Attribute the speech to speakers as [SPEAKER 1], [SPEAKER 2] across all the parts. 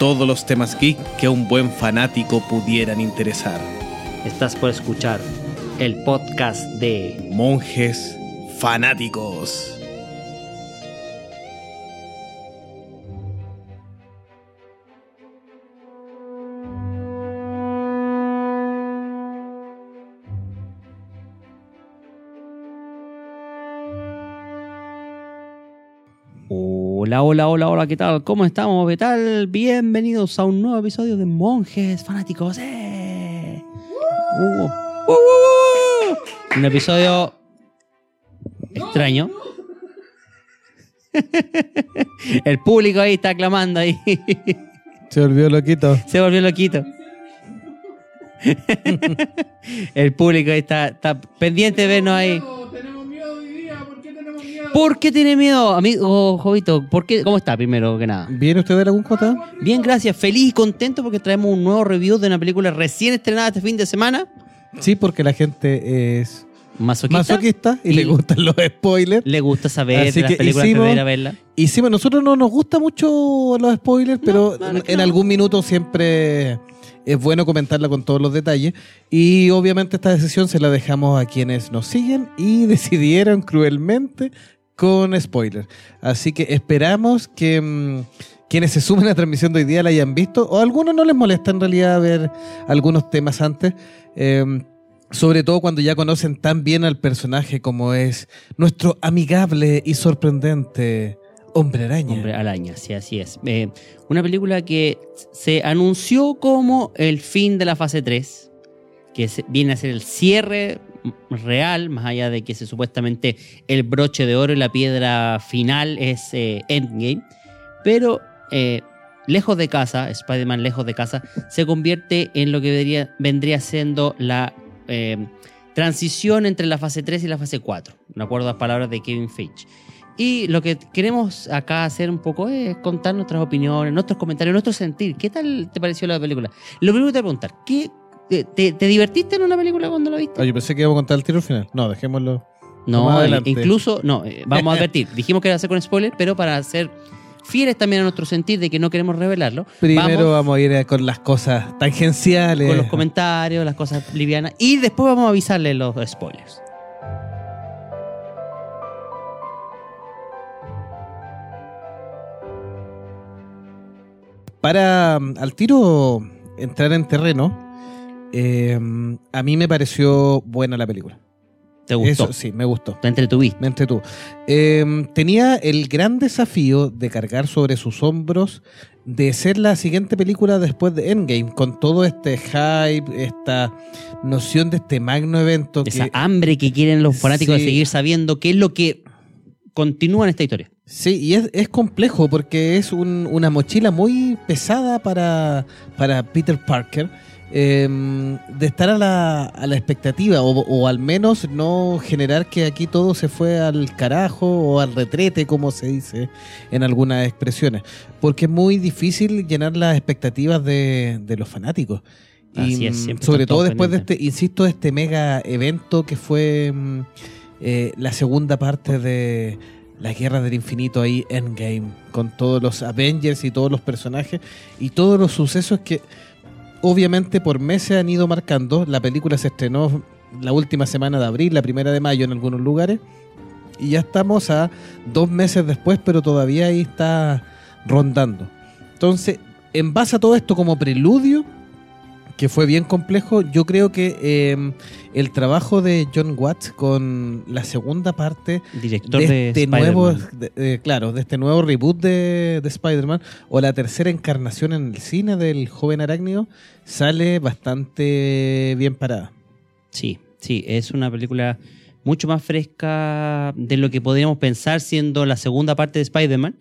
[SPEAKER 1] Todos los temas geek que a un buen fanático pudieran interesar.
[SPEAKER 2] Estás por escuchar el podcast de
[SPEAKER 1] Monjes fanáticos.
[SPEAKER 2] Hola, hola, hola, hola, ¿qué tal? ¿Cómo estamos? ¿Qué tal? Bienvenidos a un nuevo episodio de Monjes Fanáticos. ¡Eh! Uh, uh, uh. Un episodio extraño. El público ahí está aclamando ahí.
[SPEAKER 1] Se volvió loquito.
[SPEAKER 2] Se volvió loquito. El público ahí está, está pendiente de vernos ahí.
[SPEAKER 3] ¿Por qué
[SPEAKER 2] tiene miedo, amigo Jovito? ¿Por qué? ¿Cómo está primero que nada?
[SPEAKER 1] ¿Viene usted de algún cota?
[SPEAKER 2] Bien, gracias. Feliz y contento porque traemos un nuevo review de una película recién estrenada este fin de semana.
[SPEAKER 1] Sí, porque la gente es
[SPEAKER 2] Masoquista.
[SPEAKER 1] masoquista y,
[SPEAKER 2] Y-
[SPEAKER 1] le gustan los spoilers.
[SPEAKER 2] Le gusta saber
[SPEAKER 1] Así
[SPEAKER 2] de las
[SPEAKER 1] que
[SPEAKER 2] películas
[SPEAKER 1] hicimos-
[SPEAKER 2] ir a verla.
[SPEAKER 1] Y sí, a nosotros no nos gusta mucho los spoilers, pero
[SPEAKER 2] no, que
[SPEAKER 1] en algún minuto siempre es bueno comentarla con todos los detalles. Y obviamente esta decisión se la dejamos a quienes nos siguen y decidieron cruelmente con spoilers. Así que esperamos que mm, quienes se sumen a la transmisión de hoy día la hayan visto, o a algunos no les molesta en realidad ver algunos temas antes. eh, sobre todo cuando ya conocen tan bien al personaje como es nuestro amigable y sorprendente Hombre Araña.
[SPEAKER 2] Hombre Araña, sí, así es. Eh, una película que se anunció como el fin de la fase 3, que viene a ser el cierre real, más allá de que se, supuestamente el broche de oro y la piedra final es eh, Endgame. Pero eh, lejos de casa, Spider-Man lejos de casa, se convierte en lo que vendría, vendría siendo la eh, transición entre la fase 3 y la fase 4, de acuerdo a las palabras de Kevin Feige. Y lo que queremos acá hacer un poco es contar nuestras opiniones, nuestros comentarios, nuestro sentir. ¿Qué tal te pareció la película? Lo primero que te voy a preguntar, ¿qué, te, te- te divertiste en una película cuando la viste?
[SPEAKER 1] Ah, yo pensé que íbamos a contar el tiro final. No, dejémoslo.
[SPEAKER 2] no,
[SPEAKER 1] adelante.
[SPEAKER 2] incluso, no, eh, vamos a advertir. Dijimos que iba a ser con spoiler, pero para ser fieles también a nuestro sentir de que no queremos revelarlo,
[SPEAKER 1] Primero
[SPEAKER 2] vamos
[SPEAKER 1] vamos, a ir con las cosas tangenciales.
[SPEAKER 2] con los comentarios, las cosas livianas, y después vamos a avisarles los spoilers.
[SPEAKER 1] Para mm, al tiro entrar en terreno, eh, a mí me pareció buena la película.
[SPEAKER 2] ¿Te gustó?
[SPEAKER 1] Eso sí, me gustó.
[SPEAKER 2] ¿Te entretuviste?
[SPEAKER 1] Me entretuvo. Eh, tenía el gran desafío de cargar sobre sus hombros de ser la siguiente película después de Endgame, con todo este hype, esta noción de este magno evento.
[SPEAKER 2] Esa
[SPEAKER 1] que,
[SPEAKER 2] hambre que quieren los fanáticos
[SPEAKER 1] Sí.
[SPEAKER 2] de seguir sabiendo qué es lo que continúa en esta historia.
[SPEAKER 1] Sí, y es, es complejo porque es un- una mochila muy pesada para, para Peter Parker. Eh, de estar a la, a la expectativa o, o al menos no generar que aquí todo se fue al carajo o al retrete como se dice en algunas expresiones. Porque es muy difícil llenar las expectativas de, de los fanáticos.
[SPEAKER 2] Así
[SPEAKER 1] y
[SPEAKER 2] es,
[SPEAKER 1] mm, sobre todo después de este insisto este mega evento que fue mm, eh, la segunda parte de la Guerra del Infinito ahí, Endgame, con todos los Avengers y todos los personajes y todos los sucesos que obviamente por meses han ido marcando. La película se estrenó la última semana de abril, la primera de mayo en algunos lugares, y ya estamos a dos meses después, pero todavía ahí está rondando. Entonces, en base a todo esto como preludio, que fue bien complejo, yo creo que eh, el trabajo de John Watts con la segunda parte
[SPEAKER 2] Director
[SPEAKER 1] de
[SPEAKER 2] de,
[SPEAKER 1] este nuevo, de- eh, claro, de este nuevo reboot de, de Spider-Man o la tercera encarnación en el cine del joven arácnido sale bastante bien parada.
[SPEAKER 2] Sí, sí, es una película mucho más fresca de lo que podríamos pensar siendo la segunda parte de Spider-Man.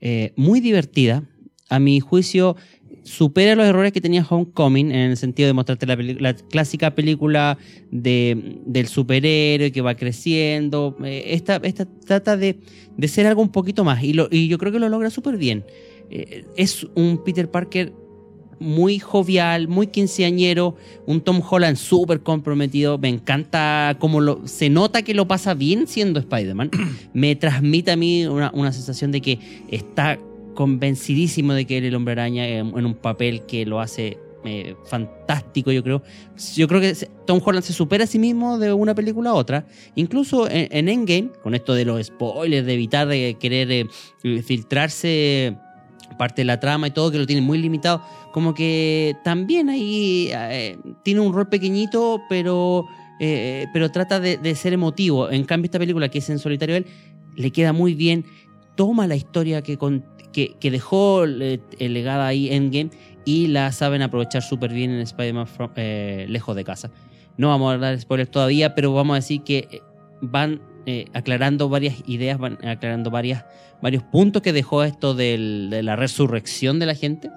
[SPEAKER 2] Eh, muy divertida. A mi juicio, supera los errores que tenía Homecoming en el sentido de mostrarte la, la clásica película de, del superhéroe que va creciendo. Eh, esta, esta trata de, de ser algo un poquito más y, yo creo que lo logra súper bien. Eh, es un Peter Parker muy jovial, muy quinceañero, un Tom Holland súper comprometido. Me encanta cómo se nota que lo pasa bien siendo Spider-Man. Me transmite a mí una, una sensación de que está convencidísimo de que él es el hombre araña en, en un papel que lo hace eh, fantástico, yo creo. Yo creo que Tom Holland se supera a sí mismo de una película a otra. Incluso en, en Endgame, con esto de los spoilers, de evitar de querer eh, filtrarse parte de la trama y todo, que lo tiene muy limitado, como que también ahí eh, tiene un rol pequeñito, pero, eh, pero trata de, de ser emotivo. En cambio, esta película, que es en solitario él, le queda muy bien, toma la historia que, con- que, que dejó eh, el legada ahí Endgame y la saben aprovechar súper bien en Spider-Man eh, lejos de casa. No vamos a dar spoilers todavía, pero vamos a decir que eh, van eh, aclarando varias ideas, van aclarando varias, varios puntos que dejó esto del- de la resurrección de la gente.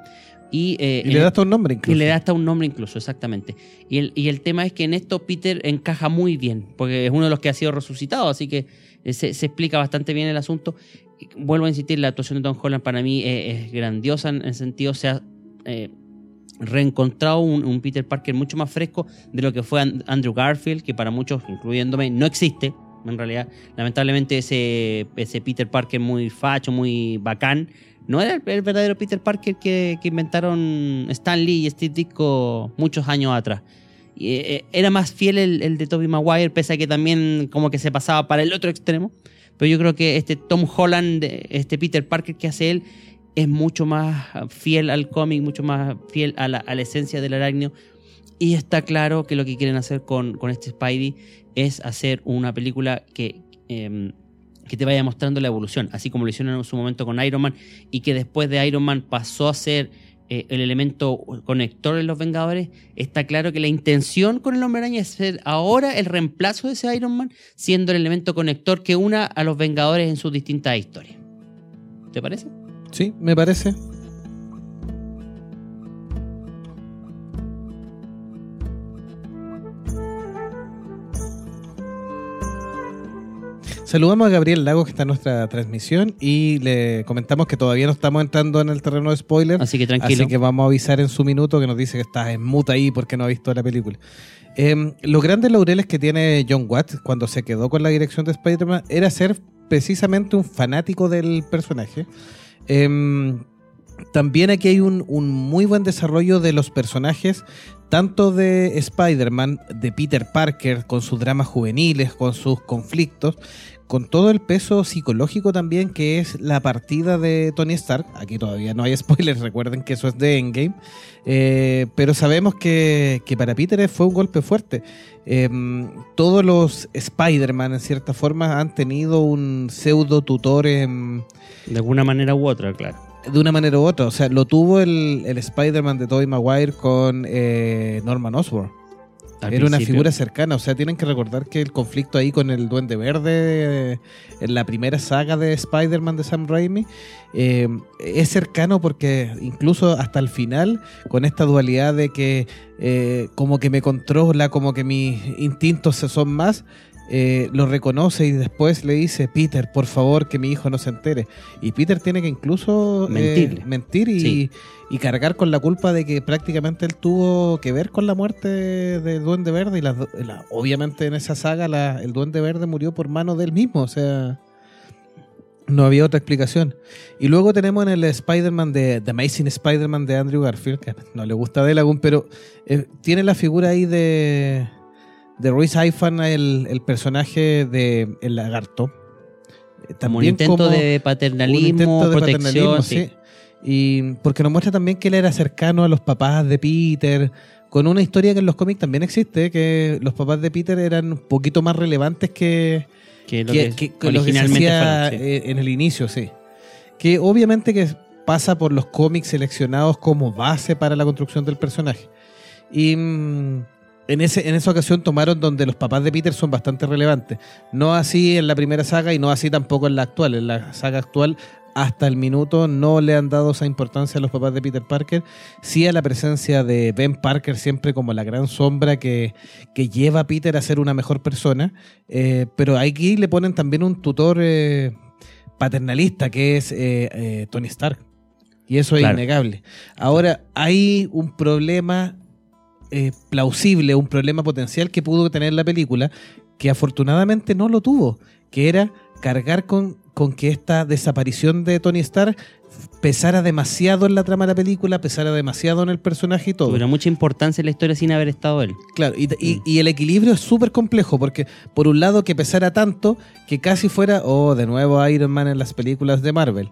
[SPEAKER 2] Y, eh,
[SPEAKER 1] Y le da hasta un nombre
[SPEAKER 2] y
[SPEAKER 1] incluso.
[SPEAKER 2] le da hasta un nombre incluso, exactamente. Y el, y el tema es que en esto Peter encaja muy bien, porque es uno de los que ha sido resucitado, así que se, se explica bastante bien el asunto. Vuelvo a insistir, la actuación de Tom Holland para mí es, es grandiosa en el sentido, se ha eh, reencontrado un, Peter Parker mucho más fresco de lo que fue An- Andrew Garfield, que para muchos, incluyéndome, no existe. En realidad, lamentablemente ese, ese Peter Parker muy facho, muy bacán, no era el, verdadero Peter Parker que, que inventaron Stan Lee y Steve Ditko muchos años atrás. Eh, era más fiel el, el de Tobey Maguire, pese a que también como que se pasaba para el otro extremo. Pero yo creo que este Tom Holland, este Peter Parker que hace él, es mucho más fiel al cómic, mucho más fiel a la, esencia del arácnido. Y está claro que lo que quieren hacer con, con este Spidey es hacer una película que, em, que te vaya mostrando la evolución, así como lo hicieron en su momento con Iron Man y que después de Iron Man pasó a ser eh, el elemento conector en los Vengadores. Está claro que la intención con el Hombre Araña es ser ahora el reemplazo de ese Iron Man, siendo el elemento conector que una a los Vengadores en sus distintas historias. ¿Te parece?
[SPEAKER 1] Sí, me parece. Saludamos a Gabriel Lago que está en nuestra transmisión y le comentamos que todavía no estamos entrando en el terreno de spoiler.
[SPEAKER 2] Así que tranquilo.
[SPEAKER 1] Así que vamos a avisar en su minuto que nos dice que está en muta ahí porque no ha visto la película. Eh, los grandes laureles que tiene John Watts cuando se quedó con la dirección de Spider-Man era ser precisamente un fanático del personaje. Eh, también aquí hay un, un muy buen desarrollo de los personajes, tanto de Spider-Man, de Peter Parker, con sus dramas juveniles, con sus conflictos, con todo el peso psicológico también que es la partida de Tony Stark. Aquí todavía no hay spoilers, recuerden que eso es de Endgame. Eh, pero sabemos que, que para Peter fue un golpe fuerte. Eh, todos los Spider-Man, en cierta forma, han tenido un pseudo tutor en
[SPEAKER 2] De alguna manera u otra, claro.
[SPEAKER 1] de una manera u otra. O sea, lo tuvo el, el Spider-Man de Tobey Maguire con eh, Norman Osborn.
[SPEAKER 2] Al
[SPEAKER 1] Era una
[SPEAKER 2] principio.
[SPEAKER 1] figura cercana. O sea, tienen que recordar que el conflicto ahí con el Duende Verde en la primera saga de Spider-Man de Sam Raimi eh, es cercano porque incluso hasta el final, con esta dualidad de que eh, como que me controla, como que mis instintos son más. Eh, lo reconoce y después le dice, Peter, por favor, que mi hijo no se entere. Y Peter tiene que incluso eh, mentir y,
[SPEAKER 2] Sí.
[SPEAKER 1] y cargar con la culpa de que prácticamente él tuvo que ver con la muerte del Duende Verde. Y do- la- obviamente en esa saga la- el Duende Verde murió por mano de él mismo. O sea, no había otra explicación. Y luego tenemos en el Spider-Man de The Amazing Spider-Man de Andrew Garfield, que no le gusta Delagun, pero eh, tiene la figura ahí de, de Royce Ifan, el, el personaje de El Lagarto. Eh,
[SPEAKER 2] Como un
[SPEAKER 1] también
[SPEAKER 2] intento
[SPEAKER 1] como-
[SPEAKER 2] de
[SPEAKER 1] un
[SPEAKER 2] paternalismo,
[SPEAKER 1] intento de
[SPEAKER 2] protección.
[SPEAKER 1] paternalismo,
[SPEAKER 2] sí.
[SPEAKER 1] sí. Y porque nos muestra también que él era cercano a los papás de Peter, con una historia que en los cómics también existe, que los papás de Peter eran un poquito más relevantes que,
[SPEAKER 2] Que lo
[SPEAKER 1] que,
[SPEAKER 2] que,
[SPEAKER 1] que- lo se
[SPEAKER 2] originalmente
[SPEAKER 1] hacía
[SPEAKER 2] fueron, sí.
[SPEAKER 1] eh, en el inicio, sí. Que obviamente que pasa por los cómics seleccionados como base para la construcción del personaje. Y mm, en, ese, en esa ocasión tomaron donde los papás de Peter son bastante relevantes. No así en la primera saga y no así tampoco en la actual. En la saga actual hasta el minuto no le han dado esa importancia a los papás de Peter Parker, sí a la presencia de Ben Parker siempre como la gran sombra que, que lleva a Peter a ser una mejor persona, eh, pero aquí le ponen también un tutor eh, paternalista que es eh, Tony Stark. Y eso es
[SPEAKER 2] Claro.
[SPEAKER 1] innegable. Ahora, hay un problema eh, plausible, un problema potencial que pudo tener la película, que afortunadamente no lo tuvo, que era cargar con, con que esta desaparición de Tony Stark pesara demasiado en la trama de la película, pesara demasiado en el personaje y todo.
[SPEAKER 2] Tuviera mucha importancia en la historia sin haber estado él.
[SPEAKER 1] Claro, y, y- y el equilibrio es súper complejo, porque por un lado que pesara tanto que casi fuera, oh, de nuevo Iron Man en las películas de Marvel.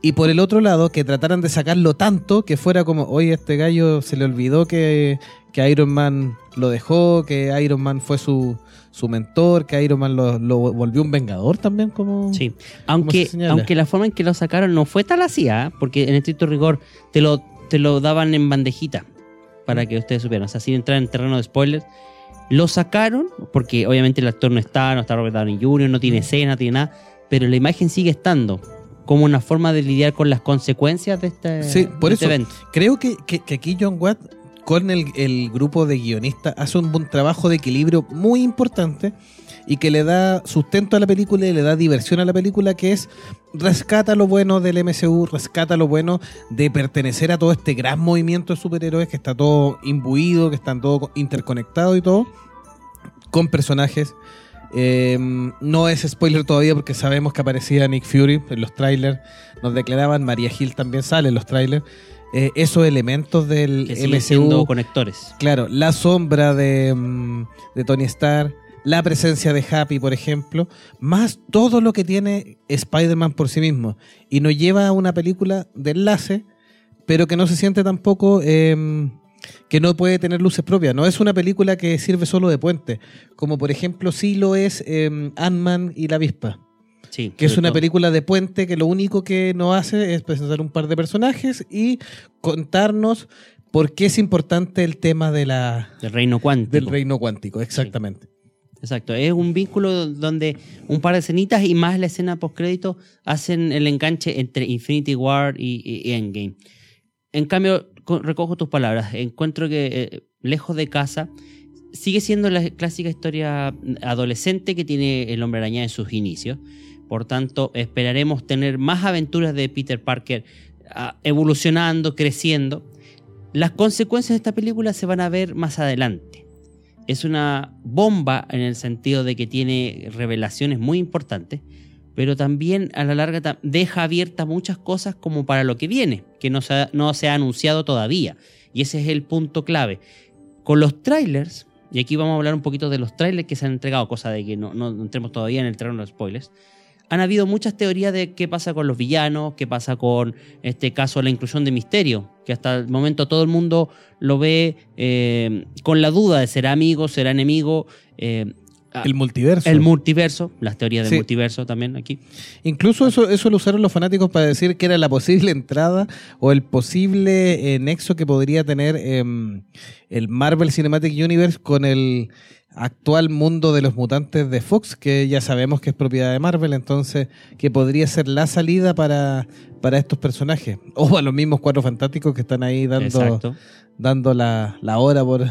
[SPEAKER 1] Y por el otro lado, que trataran de sacarlo tanto que fuera como, oye, este gallo se le olvidó que, que Iron Man lo dejó, que Iron Man fue su, su mentor, que Iron Man lo, lo volvió un vengador también, como...
[SPEAKER 2] Sí. Aunque, aunque la forma en que lo sacaron no fue tal así, ¿ah? porque en estricto rigor te lo, te lo daban en bandejita para que ustedes supieran. O sea, sin entrar en terreno de spoilers. Lo sacaron porque obviamente el actor no está, no está Robert Downey Jr., no tiene escena, no tiene nada, pero la imagen sigue estando como una forma de lidiar con las consecuencias de este,
[SPEAKER 1] Sí, por
[SPEAKER 2] de este
[SPEAKER 1] eso.
[SPEAKER 2] evento.
[SPEAKER 1] Creo que, que- que aquí John Watt, con el, el grupo de guionistas, hace un buen trabajo de equilibrio muy importante y que le da sustento a la película y le da diversión a la película, que es rescata lo bueno del MCU, rescata lo bueno de pertenecer a todo este gran movimiento de superhéroes que está todo imbuido, que están todos interconectados y todo, con personajes. Eh, no es spoiler todavía porque sabemos que aparecía Nick Fury en los trailers. Nos declaraban, María Hill también sale en los trailers. Eh, esos elementos del
[SPEAKER 2] Que siendo
[SPEAKER 1] MCU,
[SPEAKER 2] conectores.
[SPEAKER 1] claro, la sombra de, mm, de Tony Stark, la presencia de Happy, por ejemplo, más todo lo que tiene Spider-Man por sí mismo. Y nos lleva a una película de enlace, pero que no se siente tampoco eh, que no puede tener luces propias. No es una película que sirve solo de puente, como por ejemplo sí lo es eh, Ant-Man y la avispa.
[SPEAKER 2] Sí,
[SPEAKER 1] Que es una
[SPEAKER 2] todo.
[SPEAKER 1] película de puente que lo único que nos hace es presentar un par de personajes y contarnos por qué es importante el tema de la,
[SPEAKER 2] del reino cuántico.
[SPEAKER 1] del reino cuántico, exactamente.
[SPEAKER 2] Exacto, es un vínculo donde un par de escenitas y más la escena postcrédito hacen el enganche entre Infinity War y, Endgame. En cambio, recojo tus palabras, encuentro que eh, lejos de casa sigue siendo la clásica historia adolescente que tiene el hombre araña en sus inicios. Por tanto, esperaremos tener más aventuras de Peter Parker ah, evolucionando, creciendo. Las consecuencias de esta película se van a ver más adelante es una bomba en el sentido de que tiene revelaciones muy importantes, pero también a la larga deja abiertas muchas cosas como para lo que viene, que no se ha, no anunciado todavía. Y ese es el punto clave. Con los trailers, y aquí vamos a hablar un poquito de los trailers que se han entregado, cosa de que no, no entremos todavía en el terreno de los spoilers. Han habido muchas teorías de qué pasa con los villanos, qué pasa con este caso la inclusión de Misterio, que hasta el momento todo el mundo lo ve eh, con la duda de será amigo, será enemigo. eh, ah,
[SPEAKER 1] El multiverso.
[SPEAKER 2] el multiverso, las teorías del
[SPEAKER 1] Sí.
[SPEAKER 2] multiverso también aquí.
[SPEAKER 1] Incluso eso, eso lo usaron los fanáticos para decir que era la posible entrada o el posible eh, nexo que podría tener em, el Marvel Cinematic Universe con el actual mundo de los mutantes de Fox, que ya sabemos que es propiedad de Marvel, entonces que podría ser la salida para, para estos personajes. O a los mismos cuatro fantásticos que están ahí dando,
[SPEAKER 2] Exacto.
[SPEAKER 1] dando la, la hora por,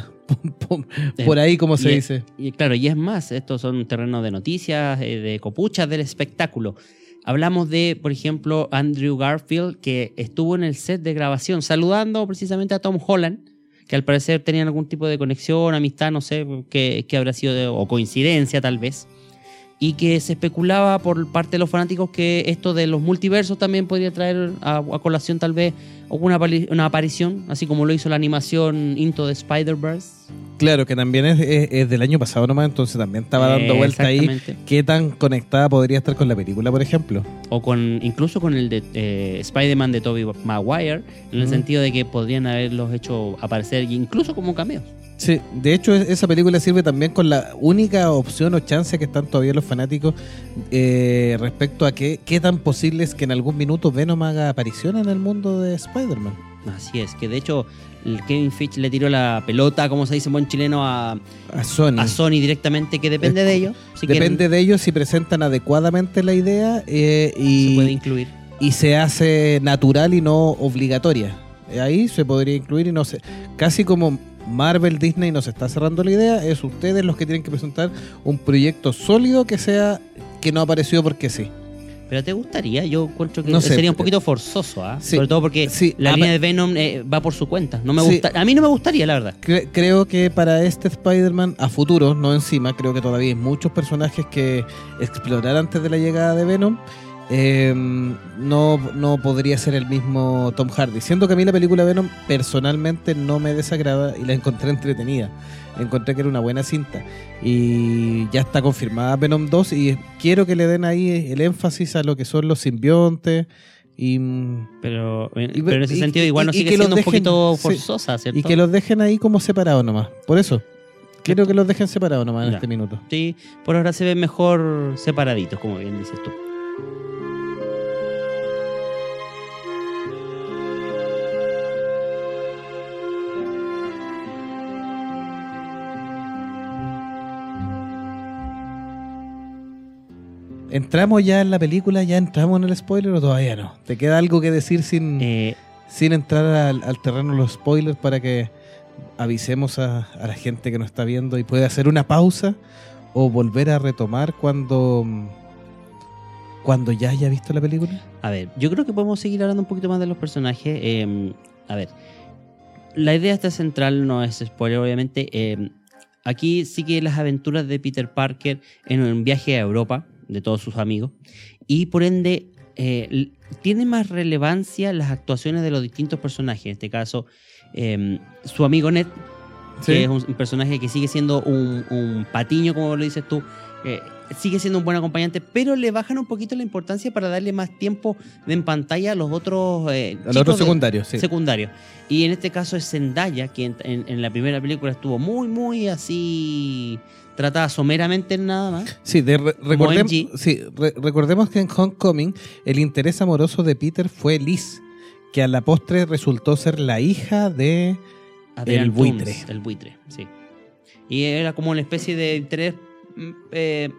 [SPEAKER 1] por, por ahí, como se
[SPEAKER 2] y,
[SPEAKER 1] dice.
[SPEAKER 2] Y claro, y es más, estos son terrenos de noticias, eh, de copuchas del espectáculo. Hablamos de, por ejemplo, Andrew Garfield, que estuvo en el set de grabación saludando precisamente a Tom Holland, que al parecer tenían algún tipo de conexión, amistad, no sé qué, qué habrá sido, de- o coincidencia tal vez. Y que se especulaba por parte de los fanáticos que esto de los multiversos también podría traer a, a colación tal vez una, apari- una aparición, así como lo hizo la animación Into the Spider-Verse.
[SPEAKER 1] Claro, que también es, es- es del año pasado nomás, entonces también estaba dando
[SPEAKER 2] Eh,
[SPEAKER 1] vuelta ahí. ¿Qué tan conectada podría estar con la película, por ejemplo?
[SPEAKER 2] o con incluso con el de eh, Spider-Man de Tobey Maguire, en el
[SPEAKER 1] Ujú.
[SPEAKER 2] sentido de que podrían haberlos hecho aparecer incluso como cameos.
[SPEAKER 1] Sí, de hecho es- esa película sirve también con la única opción o chance que están todavía los fanáticos eh, respecto a qué, qué tan posible es que en algún minuto Venom haga aparición en el mundo de Spider-Man.
[SPEAKER 2] Así es, que de hecho el Kevin Fitch le tiró la pelota, como se dice en buen chileno, a,
[SPEAKER 1] A Sony.
[SPEAKER 2] a Sony directamente, que depende de ellos. Si
[SPEAKER 1] Depende
[SPEAKER 2] quieren,
[SPEAKER 1] de ellos si presentan adecuadamente la idea eh,
[SPEAKER 2] se puede
[SPEAKER 1] y,
[SPEAKER 2] incluir.
[SPEAKER 1] y se hace natural y no obligatoria. Ahí se podría incluir y no sé, casi como Marvel, Disney nos está cerrando la idea, es ustedes los que tienen que presentar un proyecto sólido que sea que no apareció porque sí.
[SPEAKER 2] ¿Pero te gustaría? Yo encuentro que
[SPEAKER 1] No sé,
[SPEAKER 2] sería un
[SPEAKER 1] pero-
[SPEAKER 2] poquito forzoso, ¿ah?
[SPEAKER 1] Sí,
[SPEAKER 2] Sobre todo porque
[SPEAKER 1] sí,
[SPEAKER 2] la línea de Venom eh, va por su cuenta. No me
[SPEAKER 1] Sí.
[SPEAKER 2] gusta, a mí no me gustaría, la verdad.
[SPEAKER 1] Cre- creo que para este Spider-Man a futuro, no encima, creo que todavía hay muchos personajes que explorar antes de la llegada de Venom. Eh, no, no podría ser el mismo Tom Hardy. Siendo que a mí la película Venom personalmente no me desagrada y la encontré entretenida. Encontré que era una buena cinta. Y ya está confirmada Venom 2 y quiero que le den ahí el énfasis a lo que son los simbiontes. Y, mm,
[SPEAKER 2] Pero, eh,
[SPEAKER 1] Y-
[SPEAKER 2] pero en ese
[SPEAKER 1] y-
[SPEAKER 2] sentido igual no sigue
[SPEAKER 1] que
[SPEAKER 2] siendo un poquito forzosa, ¿cierto?
[SPEAKER 1] y que los dejen ahí como separados nomás. Por eso. Quiero que los dejen separados nomás en
[SPEAKER 2] Ya.
[SPEAKER 1] este minuto.
[SPEAKER 2] Sí, por ahora se ven mejor separaditos, como bien dices tú.
[SPEAKER 1] ¿Entramos ya en la película? ¿Ya entramos en el spoiler o todavía no? ¿Te queda algo que decir sin,
[SPEAKER 2] Eh,
[SPEAKER 1] sin entrar al, al terreno de los spoilers para que avisemos a, a la gente que nos está viendo y puede hacer una pausa o volver a retomar cuando, cuando ya haya visto la película?
[SPEAKER 2] a ver, yo creo que podemos seguir hablando un poquito más de los personajes. Eh, a ver, la idea esta central no es spoiler, obviamente. Eh, aquí sigue las aventuras de Peter Parker en un viaje a Europa de todos sus amigos y por ende eh, tiene más relevancia las actuaciones de los distintos personajes. En este caso, eh, su amigo Ned, que es un, un personaje que sigue siendo un, un patiño, como lo dices tú, eh, sigue siendo un buen acompañante, pero le bajan un poquito la importancia para darle más tiempo de en pantalla a los otros eh,
[SPEAKER 1] A los otros secundarios, sí.
[SPEAKER 2] secundarios. Y en este caso es Zendaya, que en, en- en la primera película estuvo muy, muy así tratada someramente en nada más.
[SPEAKER 1] Sí, de re- recordem-
[SPEAKER 2] MG.
[SPEAKER 1] sí, re- recordemos que en Homecoming el interés amoroso de Peter fue Liz, que a la postre resultó ser la hija de...
[SPEAKER 2] Adrian
[SPEAKER 1] El buitre.
[SPEAKER 2] El buitre, sí. Y era como una especie de interés mm, eh,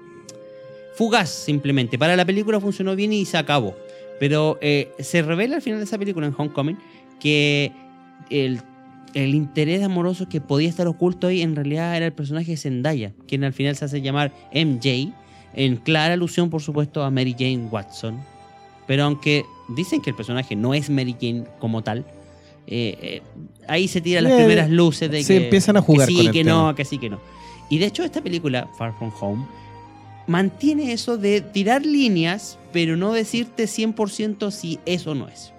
[SPEAKER 2] fugaz, simplemente. Para la película funcionó bien y se acabó. Pero eh, se revela al final de esa película, en Homecoming, que el, el interés amoroso que podía estar oculto ahí en realidad era el personaje de Zendaya, quien al final se hace llamar MJ, en clara alusión, por supuesto, a Mary Jane Watson. Pero aunque dicen que el personaje no es Mary Jane como tal, eh, eh, ahí se tiran las
[SPEAKER 1] Eh,
[SPEAKER 2] primeras luces de
[SPEAKER 1] se
[SPEAKER 2] que,
[SPEAKER 1] empiezan a jugar
[SPEAKER 2] que sí,
[SPEAKER 1] con el
[SPEAKER 2] que
[SPEAKER 1] tema.
[SPEAKER 2] no, que sí, que no. Y de hecho esta película, Far From Home, mantiene eso de tirar líneas, pero no decirte 100% si eso no es.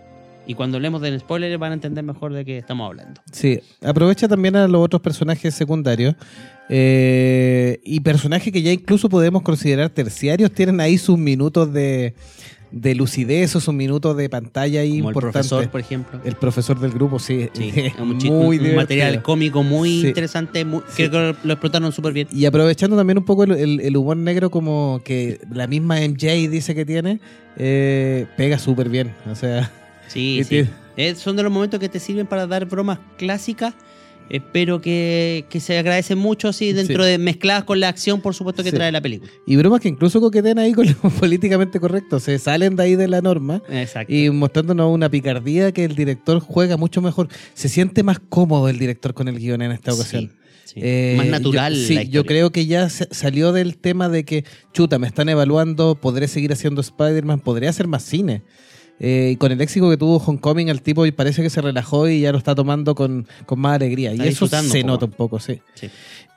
[SPEAKER 2] Y cuando hablemos del spoiler van a entender mejor de qué estamos hablando.
[SPEAKER 1] Sí, aprovecha también a los otros personajes secundarios eh, y personajes que ya incluso podemos considerar terciarios, tienen ahí sus minutos de, de lucidez o sus minutos de pantalla ahí
[SPEAKER 2] Como el profesor, por ejemplo.
[SPEAKER 1] El profesor del grupo, sí. Muy
[SPEAKER 2] un
[SPEAKER 1] divertido.
[SPEAKER 2] material cómico muy
[SPEAKER 1] Sí.
[SPEAKER 2] interesante. muy-
[SPEAKER 1] Sí.
[SPEAKER 2] Creo que lo explotaron súper bien.
[SPEAKER 1] Y aprovechando también un poco el, el- el humor negro como que la misma MJ dice que tiene, eh, pega súper bien. O sea,
[SPEAKER 2] Sí, sí. Eh, son de los momentos que te sirven para dar bromas clásicas, eh, pero que, que se agradecen mucho así dentro
[SPEAKER 1] Sí.
[SPEAKER 2] de mezcladas con la acción, por supuesto, que
[SPEAKER 1] Sí.
[SPEAKER 2] trae la película.
[SPEAKER 1] y bromas que incluso coquetean ahí con lo políticamente correcto, se salen de ahí de la norma.
[SPEAKER 2] Exacto.
[SPEAKER 1] Y mostrándonos una picardía que el director juega mucho mejor. Se siente más cómodo el director con el guion en esta ocasión.
[SPEAKER 2] Sí.
[SPEAKER 1] Eh,
[SPEAKER 2] Más natural.
[SPEAKER 1] Yo, sí, yo creo que ya salió del tema de que, chuta, me están evaluando, podré seguir haciendo Spider-Man, podría hacer más cine. Eh, y con el éxito que tuvo Homecoming, el tipo y parece que se relajó y ya lo está tomando con, con más alegría.
[SPEAKER 2] Está
[SPEAKER 1] y eso se nota un poco, sí.
[SPEAKER 2] Sí.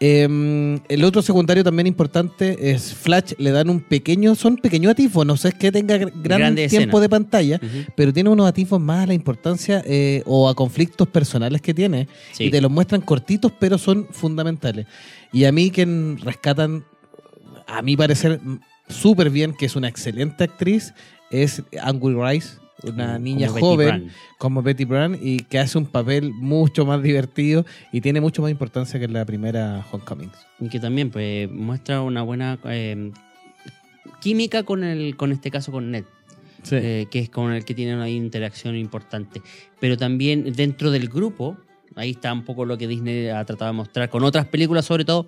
[SPEAKER 1] Eh, el otro secundario también importante es Flash, le dan un pequeño, son pequeños atisbos, no sé es que tenga gr- gran
[SPEAKER 2] Grande
[SPEAKER 1] tiempo
[SPEAKER 2] escena.
[SPEAKER 1] de pantalla, pero tiene unos atisbos más a la importancia eh, o a conflictos personales que tiene
[SPEAKER 2] Sí.
[SPEAKER 1] y te los muestran cortitos, pero son fundamentales. Y a mí que rescatan, a mi parecer, súper bien, que es una excelente actriz, es Angry Rice, una niña joven como Betty Brant y que hace un papel mucho más divertido y tiene mucho más importancia que la primera Homecoming.
[SPEAKER 2] Y que también pues, muestra una buena eh, química con, el, con este caso con Ned.
[SPEAKER 1] Sí.
[SPEAKER 2] eh, que es con el que tienen una interacción importante. Pero también dentro del grupo, ahí está un poco lo que Disney ha tratado de mostrar con otras películas sobre todo,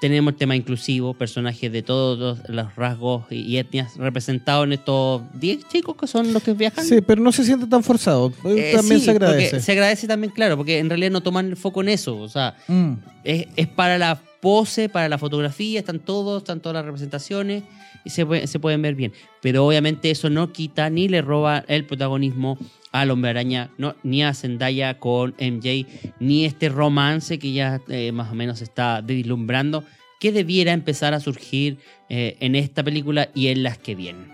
[SPEAKER 2] tenemos el tema inclusivo, personajes de todos los, rasgos y, etnias representados en estos 10 chicos que son los que viajan.
[SPEAKER 1] Sí, pero no se siente tan forzado.
[SPEAKER 2] Eh,
[SPEAKER 1] también
[SPEAKER 2] sí,
[SPEAKER 1] se agradece.
[SPEAKER 2] Se agradece también, claro, porque en realidad no toman el foco en eso. O sea,
[SPEAKER 1] Mm.
[SPEAKER 2] es, es para la pose, para la fotografía, están todos, están todas las representaciones y se, se pueden ver bien. Pero obviamente eso no quita ni le roba el protagonismo al Hombre Araña, no, ni a Zendaya con MJ, ni este romance que ya eh, más o menos está vislumbrando, que debiera empezar a surgir eh, en esta película y en las que vienen.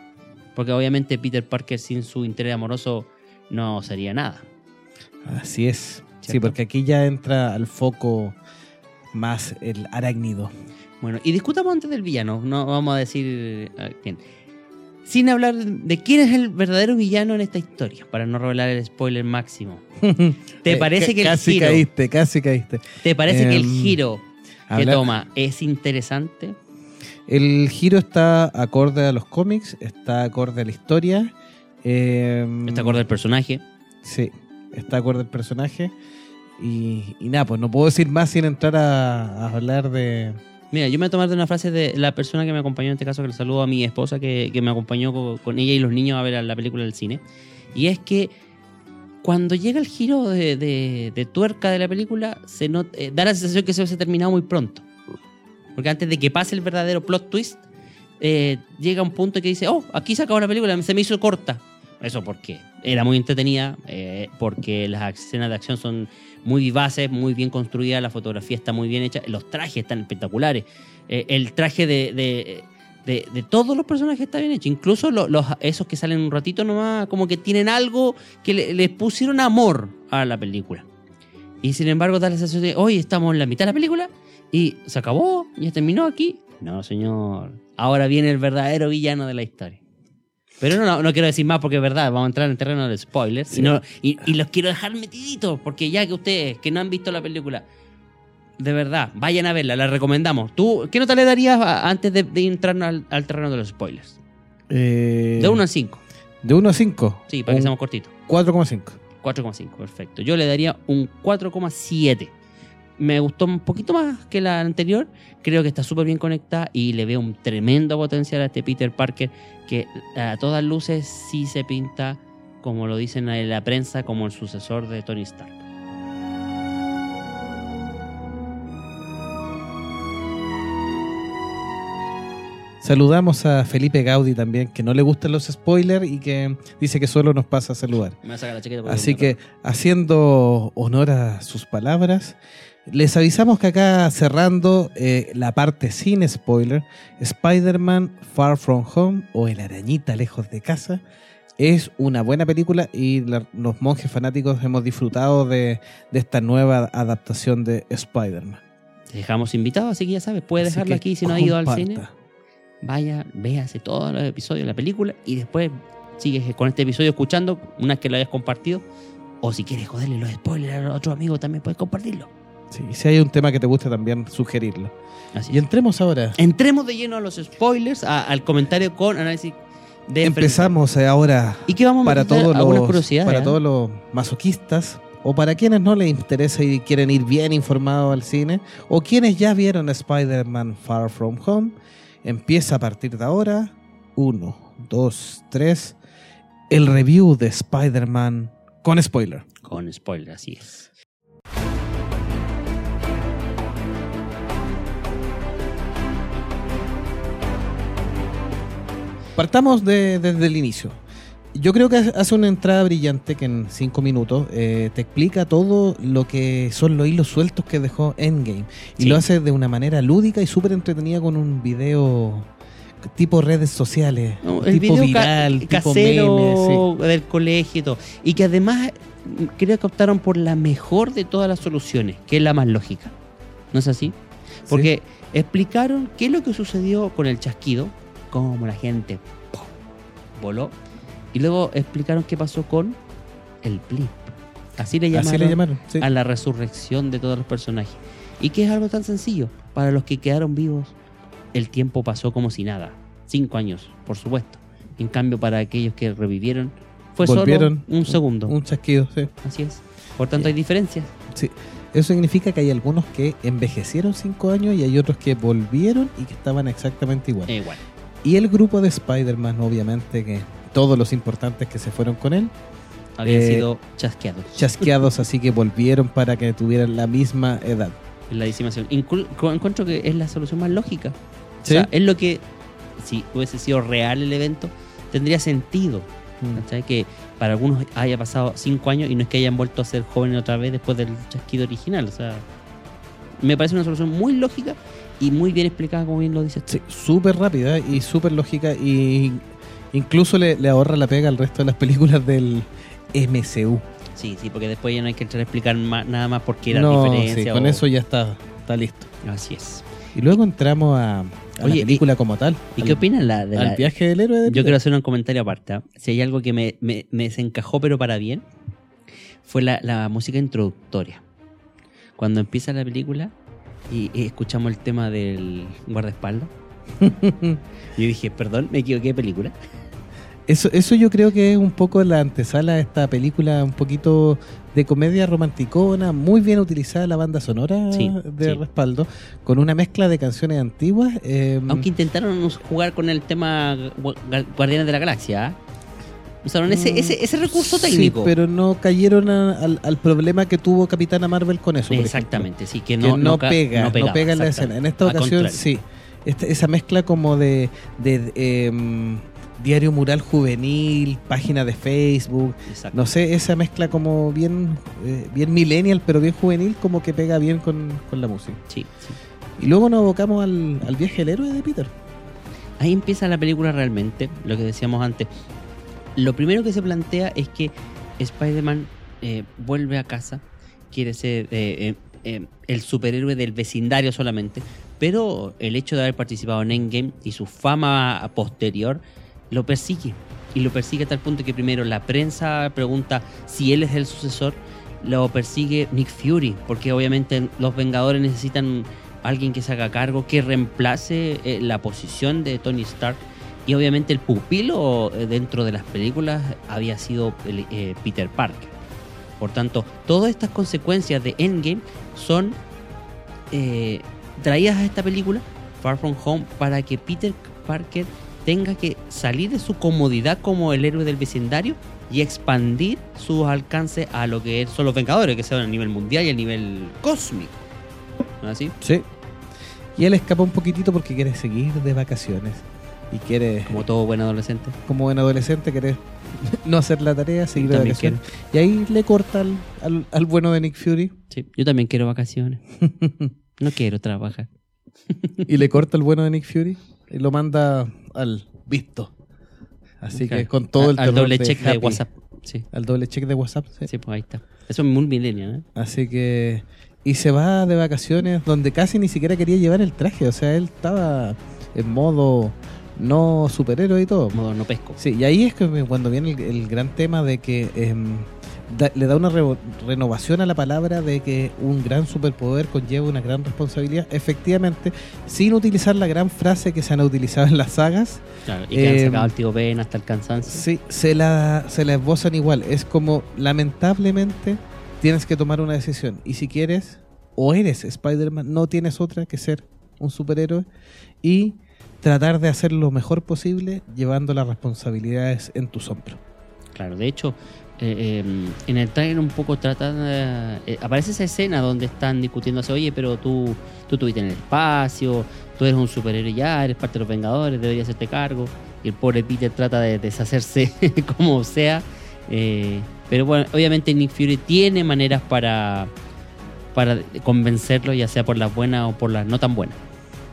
[SPEAKER 2] Porque obviamente Peter Parker sin su interés amoroso no sería nada.
[SPEAKER 1] Así es. Sí, porque aquí ya entra al foco más el arácnido.
[SPEAKER 2] Bueno, y discutamos antes del villano, no vamos a decir eh, quién. Sin hablar de quién es el verdadero villano en esta historia, para no revelar el spoiler máximo. ¿Te
[SPEAKER 1] Eh,
[SPEAKER 2] parece que el
[SPEAKER 1] casi
[SPEAKER 2] giro,
[SPEAKER 1] caíste, casi caíste.
[SPEAKER 2] te parece que el
[SPEAKER 1] Em,
[SPEAKER 2] giro que toma es interesante?
[SPEAKER 1] El giro está acorde a los cómics, está acorde a la historia. eh,
[SPEAKER 2] ¿Está acorde al personaje?
[SPEAKER 1] Sí, está acorde al personaje. Y, y nada, pues no puedo decir más sin entrar a, hablar de.
[SPEAKER 2] Mira, yo me voy a tomar de una frase de la persona que me acompañó en este caso, que le saludo a mi esposa, que, que me acompañó co- con, ella y los niños a ver la película del cine. Y es que cuando llega el giro de, de- de tuerca de la película, se not- eh, da la sensación que se ha terminado muy pronto. Porque antes de que pase el verdadero plot twist, eh, llega un punto que dice, oh, aquí se acabó la película, se me hizo corta. Eso porque era muy entretenida, eh, porque las escenas de acción son muy vivaces, muy bien construidas, la fotografía está muy bien hecha, los trajes están espectaculares, eh, el traje de, de, todos los personajes está bien hecho, incluso lo- los, esos que salen un ratito nomás, como que tienen algo que le- les pusieron amor a la película. Y sin embargo da la sensación de, hoy estamos en la mitad de la película y se acabó, ya terminó aquí. No, señor. Ahora viene el verdadero villano de la historia. Pero no, no, no quiero decir más porque es verdad, vamos a entrar en terreno de spoilers. Y, no- y, y los quiero dejar metiditos, porque ya que ustedes que no han visto la película, de verdad, vayan a verla, la recomendamos. ¿Tú qué nota le darías a- antes de, de entrar al, al terreno de los spoilers?
[SPEAKER 1] eh,
[SPEAKER 2] De 1 a 5.
[SPEAKER 1] de 1 a 5.
[SPEAKER 2] Sí, para que seamos cortitos.
[SPEAKER 1] 4,5.
[SPEAKER 2] 4,5, perfecto. Yo le daría un 4,7. Me gustó un poquito más que la anterior. Creo que está súper bien conectada y le veo un tremendo potencial a este Peter Parker que a todas luces sí se pinta, como lo dicen en la prensa, como el sucesor de Tony Stark.
[SPEAKER 1] Saludamos a Felipe Gaudi también, que no le gustan los spoilers y que dice que solo nos pasa a saludar.
[SPEAKER 2] Me a
[SPEAKER 1] Así que, haciendo honor a sus palabras, les avisamos que acá cerrando eh, la parte sin spoiler, Spider-Man Far From Home o El Arañita Lejos de Casa es una buena película y la- los monjes fanáticos hemos disfrutado de, de esta nueva adaptación de Spider-Man.
[SPEAKER 2] Te dejamos invitados, así que ya sabes, puedes
[SPEAKER 1] Así
[SPEAKER 2] dejarlo aquí si no ha ido al cine. Vaya, véase todos los episodios de la película y después sigues con este episodio escuchando una vez que lo hayas compartido. O si quieres joderle los spoilers a otros amigos, también puedes compartirlo.
[SPEAKER 1] Sí, y si hay un tema que te guste también sugerirlo.
[SPEAKER 2] Así
[SPEAKER 1] Y entremos ahora.
[SPEAKER 2] Entremos de lleno a los spoilers, a- al comentario con análisis de
[SPEAKER 1] Empezamos eh, ahora
[SPEAKER 2] ¿Y qué vamos a
[SPEAKER 1] para todos los para
[SPEAKER 2] ¿eh?
[SPEAKER 1] todos los masoquistas o para quienes no les interesa y quieren ir bien informados al cine o quienes ya vieron Spider-Man Far From Home empieza a partir de ahora uno, dos, tres el review de Spider-Man con spoiler
[SPEAKER 2] Con spoilers, así es.
[SPEAKER 1] Partamos de- desde el inicio yo creo que hace una entrada brillante que en cinco minutos eh, te explica todo lo que son los hilos sueltos que dejó Endgame. Y
[SPEAKER 2] Sí.
[SPEAKER 1] lo hace de una manera lúdica y súper entretenida con un video tipo redes sociales,
[SPEAKER 2] No, el
[SPEAKER 1] tipo
[SPEAKER 2] video ca-
[SPEAKER 1] viral, tipo
[SPEAKER 2] casero
[SPEAKER 1] meme.
[SPEAKER 2] del colegio y todo. Y que además mm, creo que optaron por la mejor de todas las soluciones, que es la más lógica. ¿No es así? Porque explicaron qué es lo que sucedió con el chasquido, cómo la gente ¡pum! voló. Y luego explicaron qué pasó con el blip. Así le llamaron,
[SPEAKER 1] Así le llamaron. sí.
[SPEAKER 2] a la resurrección de todos los personajes. Y que es algo tan sencillo. Para los que quedaron vivos, el tiempo pasó como si nada. Cinco años, por supuesto. En cambio, para aquellos que revivieron, fue
[SPEAKER 1] Volvieron
[SPEAKER 2] solo un segundo.
[SPEAKER 1] Un chasquido, sí.
[SPEAKER 2] Así es. Por tanto, hay diferencias.
[SPEAKER 1] Sí. Eso significa que hay algunos que envejecieron 5 años y hay otros que volvieron y que estaban exactamente igual.
[SPEAKER 2] Eh, igual.
[SPEAKER 1] Y el grupo de Spider-Man, obviamente, que todos los importantes que se fueron con él,
[SPEAKER 2] Habían
[SPEAKER 1] Eh,
[SPEAKER 2] sido chasqueados
[SPEAKER 1] chasqueados, así que volvieron para que tuvieran la misma edad.
[SPEAKER 2] la. Inclu- co- encuentro que es la solución más lógica.
[SPEAKER 1] Sí.
[SPEAKER 2] O sea, es lo que, si hubiese sido real el evento, tendría sentido.
[SPEAKER 1] Mm.
[SPEAKER 2] Que para algunos haya pasado cinco años y no es que hayan vuelto a ser jóvenes otra vez después del chasquido original. O sea, me parece una solución muy lógica y muy bien explicada, como bien lo dices tú.
[SPEAKER 1] Sí, súper rápida y súper lógica y incluso le, le ahorra la pega al resto de las películas del MCU.
[SPEAKER 2] Sí, sí, porque después ya no hay que entrar a explicar nada más por qué era
[SPEAKER 1] No,
[SPEAKER 2] diferencia.
[SPEAKER 1] sí, con
[SPEAKER 2] o-
[SPEAKER 1] eso ya está, está listo.
[SPEAKER 2] Así es.
[SPEAKER 1] Y luego entramos a, a
[SPEAKER 2] Oye,
[SPEAKER 1] la película como tal.
[SPEAKER 2] ¿Y
[SPEAKER 1] al,
[SPEAKER 2] qué opinas la, de
[SPEAKER 1] al
[SPEAKER 2] la,
[SPEAKER 1] viaje del héroe de
[SPEAKER 2] Yo quiero hacer un comentario aparte. ¿ah? Si hay algo que me, me- me desencajó, pero para bien, fue la, la música introductoria. Cuando empieza la película y, y escuchamos el tema del guardaespaldas, yo dije, perdón, me equivoqué de película.
[SPEAKER 1] Eso, eso yo creo que es un poco la antesala a esta película, un poquito de comedia romanticona, muy bien utilizada la banda sonora
[SPEAKER 2] Sí,
[SPEAKER 1] de
[SPEAKER 2] sí.
[SPEAKER 1] respaldo, con una mezcla de canciones antiguas. eh,
[SPEAKER 2] Aunque intentaron jugar con el tema Gu- Gu- Guardianes de la Galaxia. ¿ah? Usaron ese, ese, ese recurso
[SPEAKER 1] sí,
[SPEAKER 2] técnico.
[SPEAKER 1] pero no cayeron a- al, al problema que tuvo Capitana Marvel con eso.
[SPEAKER 2] Exactamente, sí, que no,
[SPEAKER 1] que no, pega, no,
[SPEAKER 2] pegaba,
[SPEAKER 1] pega en la escena. En esta ocasión sí. Esta- esa mezcla como de, de, em, diario mural juvenil, página de Facebook,
[SPEAKER 2] Exacto.
[SPEAKER 1] no sé, esa mezcla como bien, eh, bien millennial, pero bien juvenil, como que pega bien con, con la música.
[SPEAKER 2] Sí, sí.
[SPEAKER 1] Y luego nos abocamos al, al viaje del héroe de Peter.
[SPEAKER 2] Ahí empieza la película realmente, lo que decíamos antes. Lo primero que se plantea es que Spider-Man eh, vuelve a casa, quiere ser eh, eh, el superhéroe del vecindario solamente, pero el hecho de haber participado en Endgame y su fama posterior lo persigue. Y lo persigue a tal punto que primero la prensa pregunta si él es el sucesor, lo persigue Nick Fury, porque obviamente los Vengadores necesitan alguien que se haga cargo, que reemplace la posición de Tony Stark. Y obviamente el pupilo eh, dentro de las películas había sido eh, Peter Parker. Por tanto, todas estas consecuencias de Endgame son eh, traídas a esta película, Far From Home, para que Peter Parker tenga que salir de su comodidad como el héroe del vecindario y expandir sus alcances a lo que son los Vengadores, que son a nivel mundial y a nivel cósmico. ¿No es así?
[SPEAKER 1] Sí. Y él escapa un poquitito porque quiere seguir de vacaciones. Y quiere,
[SPEAKER 2] Como todo buen adolescente.
[SPEAKER 1] como buen adolescente, quiere no hacer la tarea, seguir vacaciones. Y ahí le corta al, al, al bueno de Nick Fury.
[SPEAKER 2] Sí, yo también quiero vacaciones. No quiero trabajar.
[SPEAKER 1] y le corta el bueno de Nick Fury y lo manda al visto. Así que con todo el
[SPEAKER 2] Al
[SPEAKER 1] terror
[SPEAKER 2] doble
[SPEAKER 1] de
[SPEAKER 2] check de. WhatsApp. Sí,
[SPEAKER 1] Al doble check de WhatsApp, sí.
[SPEAKER 2] sí, pues ahí está. Eso es muy millennial, ¿eh?
[SPEAKER 1] Así que... Y se va de vacaciones donde casi ni siquiera quería llevar el traje. O sea, él estaba en modo no superhéroe y todo.
[SPEAKER 2] Modo no pesco.
[SPEAKER 1] Sí, y ahí es que cuando viene el, el gran tema de que em, da- le da una renovación a la palabra de que un gran superpoder conlleva una gran responsabilidad, efectivamente, sin utilizar la gran frase que se han utilizado en las sagas,
[SPEAKER 2] Claro, y que han
[SPEAKER 1] Eh,
[SPEAKER 2] sacado al tío Ben hasta el cansancio.
[SPEAKER 1] sí, se la, se la esbozan igual. Es como, lamentablemente, tienes que tomar una decisión. Y si quieres, o eres Spider-Man, no tienes otra que ser un superhéroe y tratar de hacer lo mejor posible llevando las responsabilidades en tus hombros.
[SPEAKER 2] Claro, de hecho, eh, eh, en el trailer un poco tratan. eh, aparece esa escena donde están discutiéndose, oye, pero tú, tú estuviste en el espacio, tú eres un superhéroe ya, eres parte de los Vengadores, deberías hacerte cargo. Y el pobre Peter trata de deshacerse como sea. eh, pero bueno, obviamente Nick Fury tiene maneras para, para convencerlo, ya sea por las buenas o por las no tan buenas.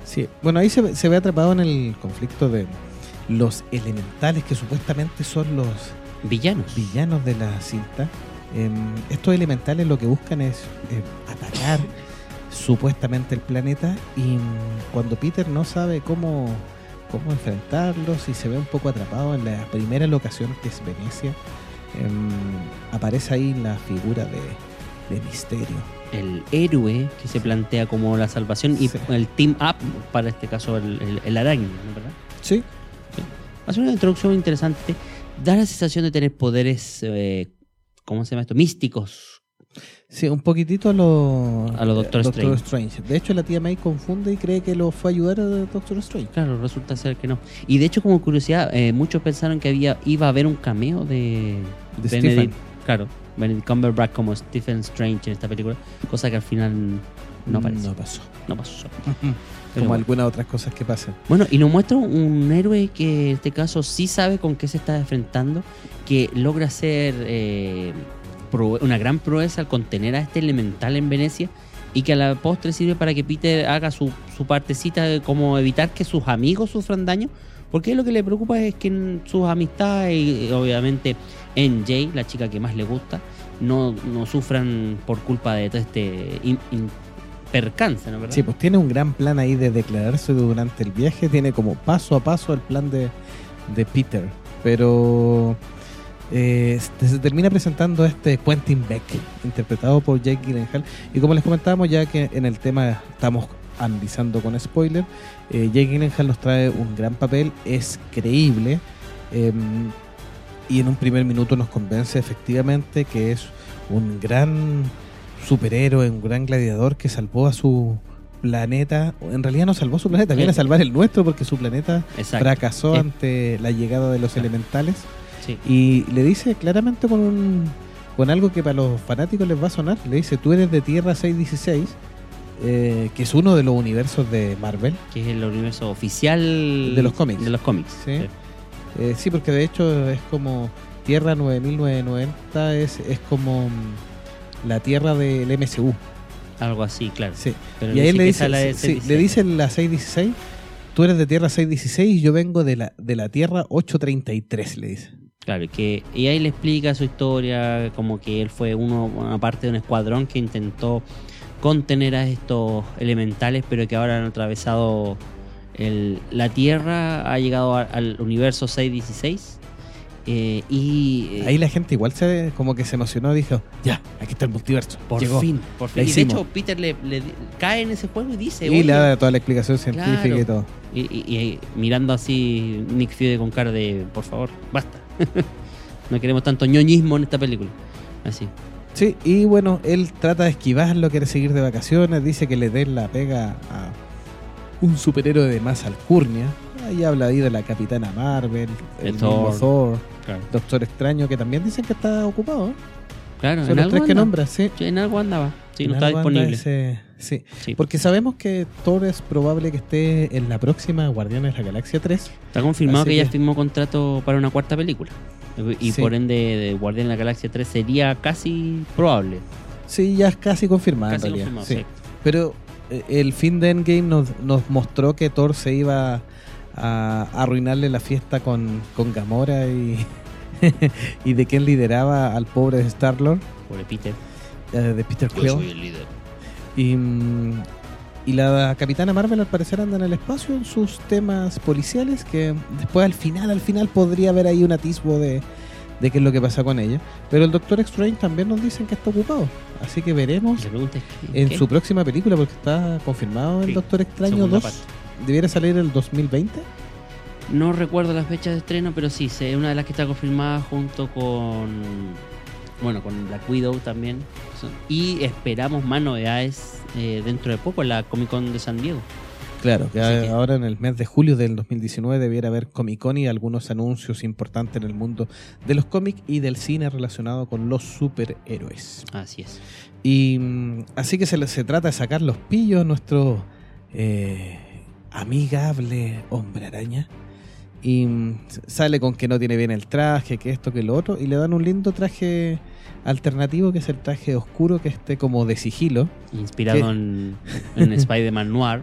[SPEAKER 1] Sí, bueno, ahí se, ve- se ve atrapado en el conflicto de los elementales que supuestamente son los
[SPEAKER 2] Villanos.
[SPEAKER 1] villanos de la cinta. Em, estos elementales lo que buscan es em, atacar supuestamente el planeta y mm, cuando Peter no sabe cómo, cómo enfrentarlos y se ve un poco atrapado en la primera locación que es Venecia, em, aparece ahí la figura de, de Misterio.
[SPEAKER 2] El héroe que se plantea como la salvación y
[SPEAKER 1] Sí.
[SPEAKER 2] el team up, para este caso el, el, el araña, ¿no? ¿verdad?
[SPEAKER 1] Sí,
[SPEAKER 2] Hace una introducción interesante, da la sensación de tener poderes, eh, ¿cómo se llama esto? Místicos,
[SPEAKER 1] Sí, un poquitito a los
[SPEAKER 2] A lo Doctor
[SPEAKER 1] Strange. De hecho, la tía May confunde y cree que lo fue a ayudar a Doctor Strange.
[SPEAKER 2] Claro, resulta ser que no. Y de hecho, como curiosidad, eh, muchos pensaron que había iba a haber un cameo de,
[SPEAKER 1] De
[SPEAKER 2] Benedict, claro, Benedict Cumberbatch como Stephen Strange en esta película, cosa que al final no apareció.
[SPEAKER 1] No pasó.
[SPEAKER 2] No pasó.
[SPEAKER 1] Como
[SPEAKER 2] bueno.
[SPEAKER 1] algunas otras cosas que pasan.
[SPEAKER 2] Bueno, y nos muestra un héroe que en este caso sí sabe con qué se está enfrentando, que logra hacer eh, una gran proeza al contener a este elemental en Venecia y que a la postre sirve para que Peter haga su, su partecita de cómo evitar que sus amigos sufran daño, porque lo que le preocupa es que sus amistades y obviamente NJ, la chica que más le gusta, no, no sufran por culpa de todo este in- percance, ¿no? ¿Verdad?
[SPEAKER 1] Sí, pues tiene un gran plan ahí de declararse durante el viaje. Tiene como paso a paso el plan de, Peter. Pero eh, se se termina presentando este Quentin Beck, interpretado por Jake Gyllenhaal. Y como les comentábamos, ya que en el tema estamos analizando con spoiler, eh, Jake Gyllenhaal nos trae un gran papel, es creíble. eh, y en un primer minuto nos convence efectivamente que es un gran superhéroe, un gran gladiador que salvó a su planeta. En realidad no salvó su planeta, viene a salvar el nuestro porque su planeta
[SPEAKER 2] Exacto.
[SPEAKER 1] fracasó
[SPEAKER 2] Eh.
[SPEAKER 1] ante la llegada de los elementales.
[SPEAKER 2] Sí.
[SPEAKER 1] Y le dice claramente con un con algo que para los fanáticos les va a sonar. Le dice, tú eres de Tierra 616, eh, que es uno de los universos de Marvel.
[SPEAKER 2] que es el universo oficial
[SPEAKER 1] De los cómics.
[SPEAKER 2] De los cómics.
[SPEAKER 1] Sí. Eh, sí, porque de hecho es como Tierra 9990, es, es como mm, la Tierra del MCU.
[SPEAKER 2] Algo así, claro.
[SPEAKER 1] Sí.
[SPEAKER 2] Pero
[SPEAKER 1] y a él le dice,
[SPEAKER 2] es la de
[SPEAKER 1] sí,
[SPEAKER 2] 616.
[SPEAKER 1] le dice la 616, tú eres de Tierra 616 y yo vengo de la, de la Tierra 833, le dice.
[SPEAKER 2] Claro, que, y ahí le explica su historia, como que él fue uno, una parte de un escuadrón que intentó contener a estos elementales, pero que ahora han atravesado el- la Tierra, ha llegado a- al universo 616. eh, y eh,
[SPEAKER 1] Ahí la gente igual se como que se emocionó y dijo, ya, aquí está el multiverso.
[SPEAKER 2] por
[SPEAKER 1] Llegó.
[SPEAKER 2] fin, por fin. Y de hecho, Peter le, le- cae en ese juego y dice:
[SPEAKER 1] Y le da toda la explicación científica
[SPEAKER 2] Claro.
[SPEAKER 1] y todo.
[SPEAKER 2] Y, y- y mirando así Nick Fury con cara de, por favor, basta. no queremos tanto ñoñismo en esta película. Así.
[SPEAKER 1] Sí, y bueno, él trata de esquivarlo, quiere seguir de vacaciones, dice que le den la pega a un superhéroe de más alcurnia. Ahí habla ahí de la Capitana Marvel, el mismo
[SPEAKER 2] Thor.
[SPEAKER 1] Thor,
[SPEAKER 2] Claro,
[SPEAKER 1] Doctor Extraño, que también dicen que está ocupado. ¿eh?
[SPEAKER 2] claro
[SPEAKER 1] Son
[SPEAKER 2] en,
[SPEAKER 1] los
[SPEAKER 2] algo
[SPEAKER 1] tres que nombra, sí.
[SPEAKER 2] En algo andaba. Sí, no está disponible.
[SPEAKER 1] ese- sí.
[SPEAKER 2] Sí.
[SPEAKER 1] Porque sabemos que Thor es probable que esté en la próxima Guardianes de la Galaxia 3.
[SPEAKER 2] Está confirmado
[SPEAKER 1] Así
[SPEAKER 2] que ya
[SPEAKER 1] que-
[SPEAKER 2] firmó contrato para una cuarta película. Y
[SPEAKER 1] Sí.
[SPEAKER 2] por ende, de Guardián de la Galaxia 3 sería casi probable.
[SPEAKER 1] Sí, ya es casi confirmado
[SPEAKER 2] Casi
[SPEAKER 1] en realidad.
[SPEAKER 2] confirmado,
[SPEAKER 1] sí.
[SPEAKER 2] sí.
[SPEAKER 1] Pero eh, el fin de Endgame nos, nos mostró que Thor se iba a arruinarle la fiesta con, con Gamora y, y de quién lideraba al pobre Star-Lord,
[SPEAKER 2] Pobre Peter.
[SPEAKER 1] eh, de Peter Quill.
[SPEAKER 2] el líder.
[SPEAKER 1] Y, y la Capitana Marvel al parecer anda en el espacio en sus temas policiales que después al final, al final podría haber ahí un atisbo de, de qué es lo que pasa con ella. Pero el Doctor Strange también nos dicen que está ocupado. Así que veremos
[SPEAKER 2] La
[SPEAKER 1] en
[SPEAKER 2] ¿Qué?
[SPEAKER 1] su próxima película porque está confirmado el
[SPEAKER 2] Sí,
[SPEAKER 1] Doctor Extraño
[SPEAKER 2] segunda
[SPEAKER 1] 2.
[SPEAKER 2] parte.
[SPEAKER 1] Debiera salir el 2020.
[SPEAKER 2] No recuerdo las fechas de estreno, pero sí, sé, es una de las que está confirmada junto con. Bueno, con Black Widow también. Y esperamos más novedades eh, dentro de poco en la Comic Con de San Diego.
[SPEAKER 1] Claro, que
[SPEAKER 2] Así que-
[SPEAKER 1] ahora en el mes de julio del 2019 debiera haber Comic Con y algunos anuncios importantes en el mundo de los cómics y del cine relacionado con los superhéroes.
[SPEAKER 2] Así es.
[SPEAKER 1] Y mm, así que se, le- se trata de sacar los pillos a nuestro eh, amigable hombre araña. Y sale con que no tiene bien el traje, que esto, que lo otro. Y le dan un lindo traje alternativo, que es el traje oscuro, que esté como de sigilo.
[SPEAKER 2] Inspirado en, en Spider-Man Noir.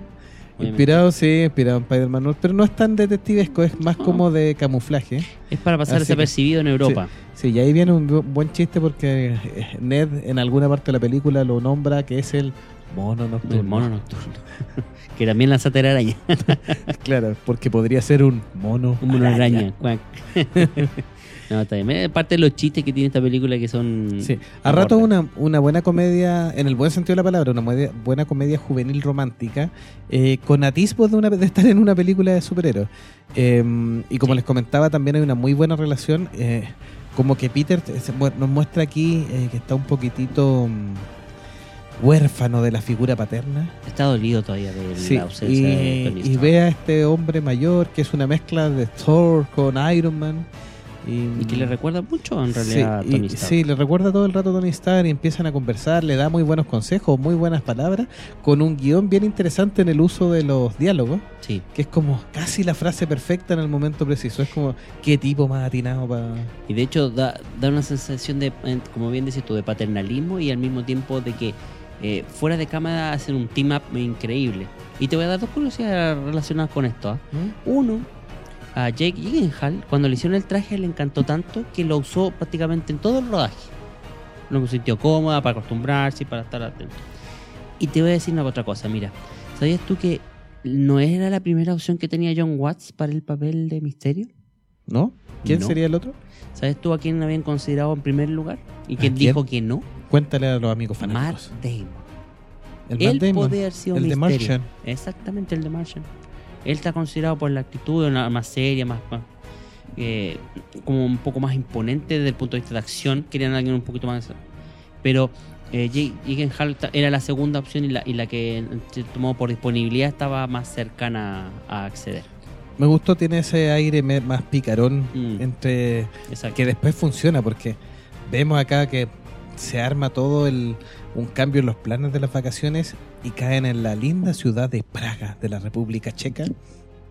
[SPEAKER 2] obviamente.
[SPEAKER 1] Inspirado, sí, inspirado en Spider-Man, Noir, pero no es tan detectivesco, es más como de camuflaje.
[SPEAKER 2] Es para pasar
[SPEAKER 1] Así que-
[SPEAKER 2] desapercibido en Europa.
[SPEAKER 1] Sí, y ahí viene un bu- buen chiste porque eh, Ned en alguna parte de la película lo nombra que es el mono nocturno.
[SPEAKER 2] El mono nocturno. que también lanza telaraña.
[SPEAKER 1] Claro, porque podría ser un mono.
[SPEAKER 2] Un mono araña. Cuac. no, está bien. Parte de los chistes que tiene esta película que son.
[SPEAKER 1] Sí, a rato una, una buena comedia, en el buen sentido de la palabra, una buena comedia juvenil romántica, eh, con atisbos de, una, de estar en una película de superhéroes. Eh, y como
[SPEAKER 2] Sí.
[SPEAKER 1] les comentaba, también hay una muy buena relación. eh, como que Peter mu- nos muestra aquí eh, que está un poquitito mm, huérfano de la figura paterna.
[SPEAKER 2] Está dolido todavía de
[SPEAKER 1] Sí,
[SPEAKER 2] la ausencia de
[SPEAKER 1] y,
[SPEAKER 2] Tony
[SPEAKER 1] y
[SPEAKER 2] Stark.
[SPEAKER 1] ve a este hombre mayor que es una mezcla de Thor con Iron Man. Y,
[SPEAKER 2] Y que le recuerda mucho en
[SPEAKER 1] Sí,
[SPEAKER 2] realidad a
[SPEAKER 1] y-
[SPEAKER 2] Tony Stark.
[SPEAKER 1] sí, le recuerda todo el rato a Tony Stark y empiezan a conversar, le da muy buenos consejos, muy buenas palabras, con un guion bien interesante en el uso de los diálogos,
[SPEAKER 2] Sí.
[SPEAKER 1] que es como casi la frase perfecta en el momento preciso. Es como, qué tipo más atinado para...
[SPEAKER 2] Y de hecho da, da una sensación de, como bien dices tú, de paternalismo y al mismo tiempo de que eh, fuera de cámara hacen un team up increíble. Y te voy a dar dos curiosidades relacionadas con esto. ¿ah? Uno, a Jake Gyllenhaal, cuando le hicieron el traje, le encantó tanto que lo usó prácticamente en todo el rodaje. Lo sintió cómoda para acostumbrarse y para estar atento. Y te voy a decir una otra cosa, mira. ¿Sabías tú que no era la primera opción que tenía John Watts para el papel de Misterio?
[SPEAKER 1] ¿No? ¿Quién
[SPEAKER 2] No.
[SPEAKER 1] sería el otro?
[SPEAKER 2] ¿Sabes tú a quién habían considerado en primer lugar? ¿Y quién,
[SPEAKER 1] quién?
[SPEAKER 2] dijo que no?
[SPEAKER 1] Cuéntale a los amigos
[SPEAKER 2] Matt
[SPEAKER 1] fanáticos.
[SPEAKER 2] Damon.
[SPEAKER 1] El
[SPEAKER 2] Él
[SPEAKER 1] Matt Damon,
[SPEAKER 2] haber sido
[SPEAKER 1] el de. Martian.
[SPEAKER 2] Exactamente, el de Martian. Él está considerado por la actitud una- más seria, más, más, eh, como un poco más imponente desde el punto de vista de acción. Querían a alguien un poquito más. Pero eh, Jake era la segunda opción y la, y la que modo por disponibilidad estaba más cercana a acceder.
[SPEAKER 1] Me gustó, tiene ese aire más picarón
[SPEAKER 2] Mm.
[SPEAKER 1] entre
[SPEAKER 2] Exacto.
[SPEAKER 1] que después funciona porque vemos acá que se arma todo el, un cambio en los planes de las vacaciones y caen en la linda ciudad de Praga de la República Checa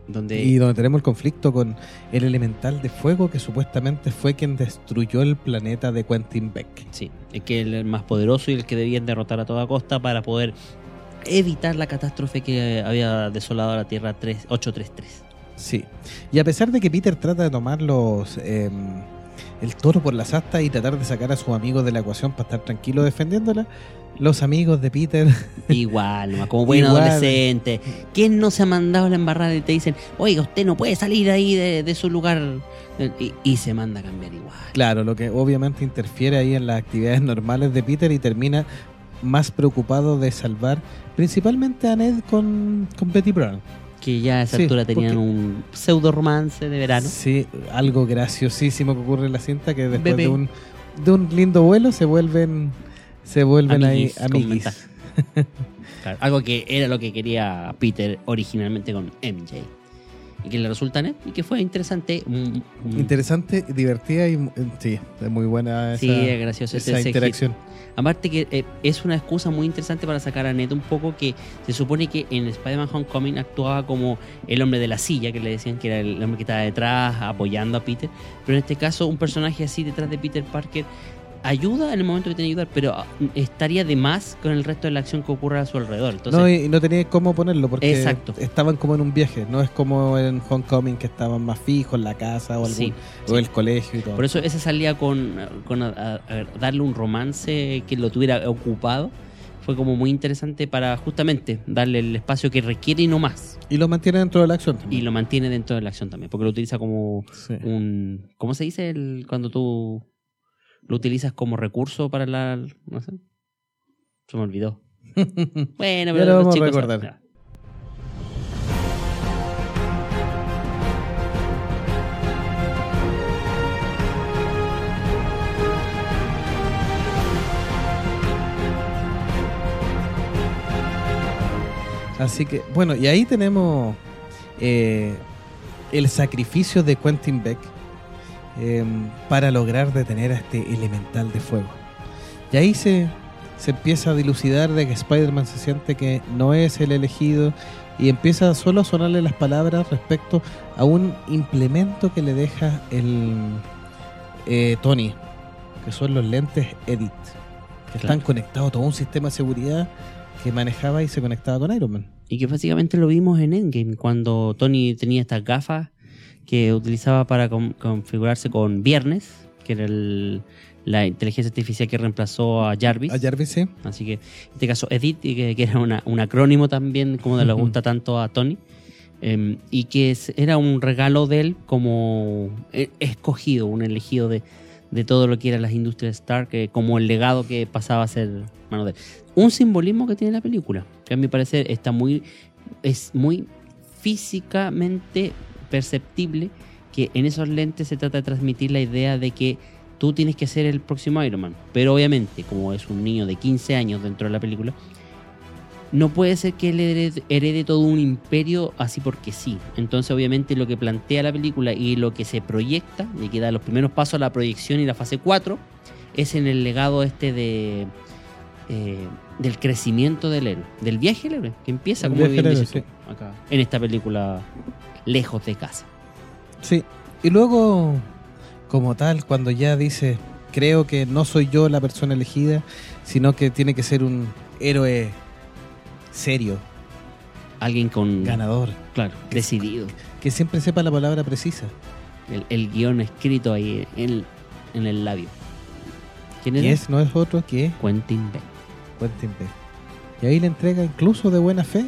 [SPEAKER 2] Donde
[SPEAKER 1] y donde tenemos el conflicto con el elemental de fuego que supuestamente fue quien destruyó el planeta de Quentin Beck.
[SPEAKER 2] Sí, es que el más poderoso y el que debían derrotar a toda costa para poder evitar la catástrofe que había desolado a la Tierra 3 833.
[SPEAKER 1] Sí. Y a pesar de que Peter trata de tomar los em, el toro por las astas y tratar de sacar a sus amigos de la ecuación para estar tranquilo defendiéndola, los amigos de Peter
[SPEAKER 2] Igual, nomás, como buen
[SPEAKER 1] Igual.
[SPEAKER 2] adolescente. ¿Quién no se ha mandado la embarrada y te dicen, oiga, usted no puede salir ahí de, de su lugar? Y, y se manda a cambiar igual.
[SPEAKER 1] Claro, lo que obviamente interfiere ahí en las actividades normales de Peter y termina más preocupado de salvar principalmente a Ned con, con Betty Brown.
[SPEAKER 2] Que ya a esa
[SPEAKER 1] Sí,
[SPEAKER 2] altura tenían
[SPEAKER 1] porque-
[SPEAKER 2] un pseudo romance de verano.
[SPEAKER 1] Sí, algo graciosísimo que ocurre en la cinta que después de un, de un lindo vuelo se vuelven se vuelven
[SPEAKER 2] Amiguis,
[SPEAKER 1] ahí amiguis.
[SPEAKER 2] Claro, algo que era lo que quería Peter originalmente con MJ. Y que le resulta net y que fue interesante. un- un-
[SPEAKER 1] Interesante, divertida y mu- sí, es muy buena esa,
[SPEAKER 2] Sí, es gracioso
[SPEAKER 1] esa
[SPEAKER 2] ese
[SPEAKER 1] interacción.
[SPEAKER 2] Aparte que eh, es una excusa muy interesante para sacar a Ned un poco que se supone que en Spider-Man Homecoming actuaba como el hombre de la silla, que le decían que era el hombre que estaba detrás apoyando a Peter. Pero en este caso un personaje así detrás de Peter Parker ayuda en el momento que tiene que ayudar, pero ah, estaría de más con el resto de la acción que ocurre a su alrededor. Entonces,
[SPEAKER 1] no, y, y no tenía cómo ponerlo porque
[SPEAKER 2] Exacto.
[SPEAKER 1] estaban como en un viaje, no es como en Homecoming que estaban más fijos en la casa o, algún,
[SPEAKER 2] Sí,
[SPEAKER 1] o
[SPEAKER 2] sí.
[SPEAKER 1] el colegio y todo.
[SPEAKER 2] Por eso esa salía con, con a- a- a darle un romance que lo tuviera ocupado. Fue como muy interesante para justamente darle el espacio que requiere y no más.
[SPEAKER 1] Y lo mantiene dentro de la acción
[SPEAKER 2] Y
[SPEAKER 1] también.
[SPEAKER 2] lo mantiene dentro de la acción también, porque lo utiliza como
[SPEAKER 1] Sí.
[SPEAKER 2] un... ¿Cómo se dice el, cuando tú lo utilizas como recurso para la... No sé. Se me olvidó. Bueno,
[SPEAKER 1] Ya
[SPEAKER 2] pero
[SPEAKER 1] lo vamos a
[SPEAKER 2] chicos-
[SPEAKER 1] recordar.
[SPEAKER 2] ya.
[SPEAKER 1] Así que, bueno, y ahí tenemos eh, el sacrificio de Quentin Beck eh, para lograr detener a este elemental de fuego. Y ahí se, se empieza a dilucidar de que Spider-Man se siente que no es el elegido y empieza solo a sonarle las palabras respecto a un implemento que le deja el eh, Tony, que son los lentes Edit, que están conectados a todo un sistema de seguridad que manejaba y se conectaba con Iron Man.
[SPEAKER 2] Y que básicamente lo vimos en Endgame, cuando Tony tenía estas gafas que utilizaba para con- configurarse con Viernes, que era el- la inteligencia artificial que reemplazó a Jarvis.
[SPEAKER 1] A Jarvis, sí.
[SPEAKER 2] Así que en este caso Edit, y que, que era una- un acrónimo también, como le gusta tanto a Tony. em, y que es- era un regalo de él como eh, escogido, un elegido de, de todo lo que eran las industrias Stark, eh, como el legado que pasaba a ser mano de él. Un simbolismo que tiene la película, que a mi parecer está muy, es muy físicamente perceptible que en esos lentes se trata de transmitir la idea de que tú tienes que ser el próximo Iron Man. Pero obviamente, como es un niño de 15 años dentro de la película, no puede ser que él herede, herede todo un imperio así porque sí. Entonces, obviamente, lo que plantea la película y lo que se proyecta, y que da los primeros pasos a la proyección y la fase 4, es en el legado este de eh, del crecimiento del héroe, del viaje del héroe, que empieza
[SPEAKER 1] El
[SPEAKER 2] como bien dices acá, en esta película lejos de casa.
[SPEAKER 1] Sí. Y luego, como tal, cuando ya dice, creo que no soy yo la persona elegida, sino que tiene que ser un héroe serio,
[SPEAKER 2] Alguien con
[SPEAKER 1] ganador,
[SPEAKER 2] claro, decidido.
[SPEAKER 1] que siempre sepa la palabra precisa.
[SPEAKER 2] El, el guion escrito ahí en, en el labio. ¿Quién es,
[SPEAKER 1] no es otro que
[SPEAKER 2] Quentin Beck.
[SPEAKER 1] Quentin Beck. Y ahí le entrega, incluso de buena fe,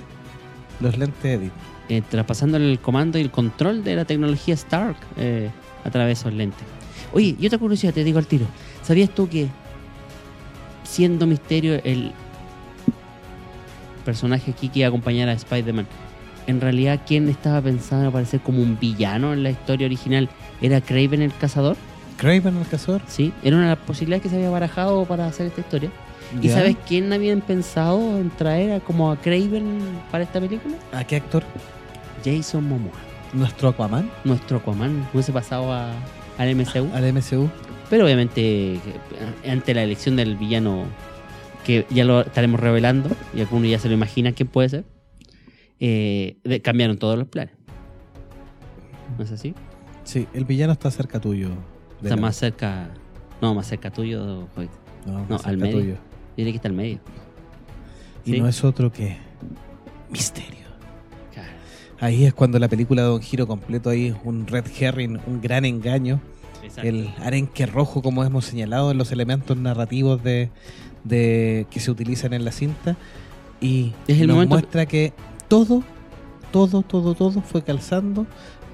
[SPEAKER 1] los lentes Edit.
[SPEAKER 2] eh, traspasándole el comando y el control de la tecnología Stark eh, a través de esos lentes. Oye, y otra curiosidad, te digo al tiro. ¿Sabías tú que siendo Misterio el personaje aquí que iba a acompañar a Spider-Man, en realidad quien estaba pensando en aparecer como un villano en la historia original era Craven el Cazador?
[SPEAKER 1] Craven el cazador.
[SPEAKER 2] Sí, era una de las posibilidades que se había barajado para hacer esta historia. ¿Y
[SPEAKER 1] Ya.
[SPEAKER 2] sabes quién habían pensado en traer a- como a Craven para esta película?
[SPEAKER 1] ¿A qué actor?
[SPEAKER 2] Jason Momoa.
[SPEAKER 1] Nuestro Aquaman
[SPEAKER 2] nuestro Aquaman hubiese pasado a, al MCU.
[SPEAKER 1] al MCU.
[SPEAKER 2] Pero obviamente, eh, ante la elección del villano, que ya lo estaremos revelando, y alguno ya se lo imagina quién puede ser, eh, de- cambiaron todos los planes. ¿No es así?
[SPEAKER 1] Sí, el villano está cerca tuyo.
[SPEAKER 2] Está
[SPEAKER 1] la-
[SPEAKER 2] más cerca. No, más cerca tuyo.
[SPEAKER 1] No, más
[SPEAKER 2] no,
[SPEAKER 1] cerca
[SPEAKER 2] al medio.
[SPEAKER 1] tuyo.
[SPEAKER 2] Diría que está al medio.
[SPEAKER 1] Y
[SPEAKER 2] Sí.
[SPEAKER 1] no es otro que Misterio.
[SPEAKER 2] Claro.
[SPEAKER 1] Ahí es cuando la película da un giro completo ahí, un red herring, un gran engaño.
[SPEAKER 2] Exacto.
[SPEAKER 1] El arenque rojo, como hemos señalado en los elementos narrativos de, de- que se utilizan en la cinta. Y
[SPEAKER 2] Es el
[SPEAKER 1] nos
[SPEAKER 2] momento-
[SPEAKER 1] muestra que todo, todo, todo, todo fue calzando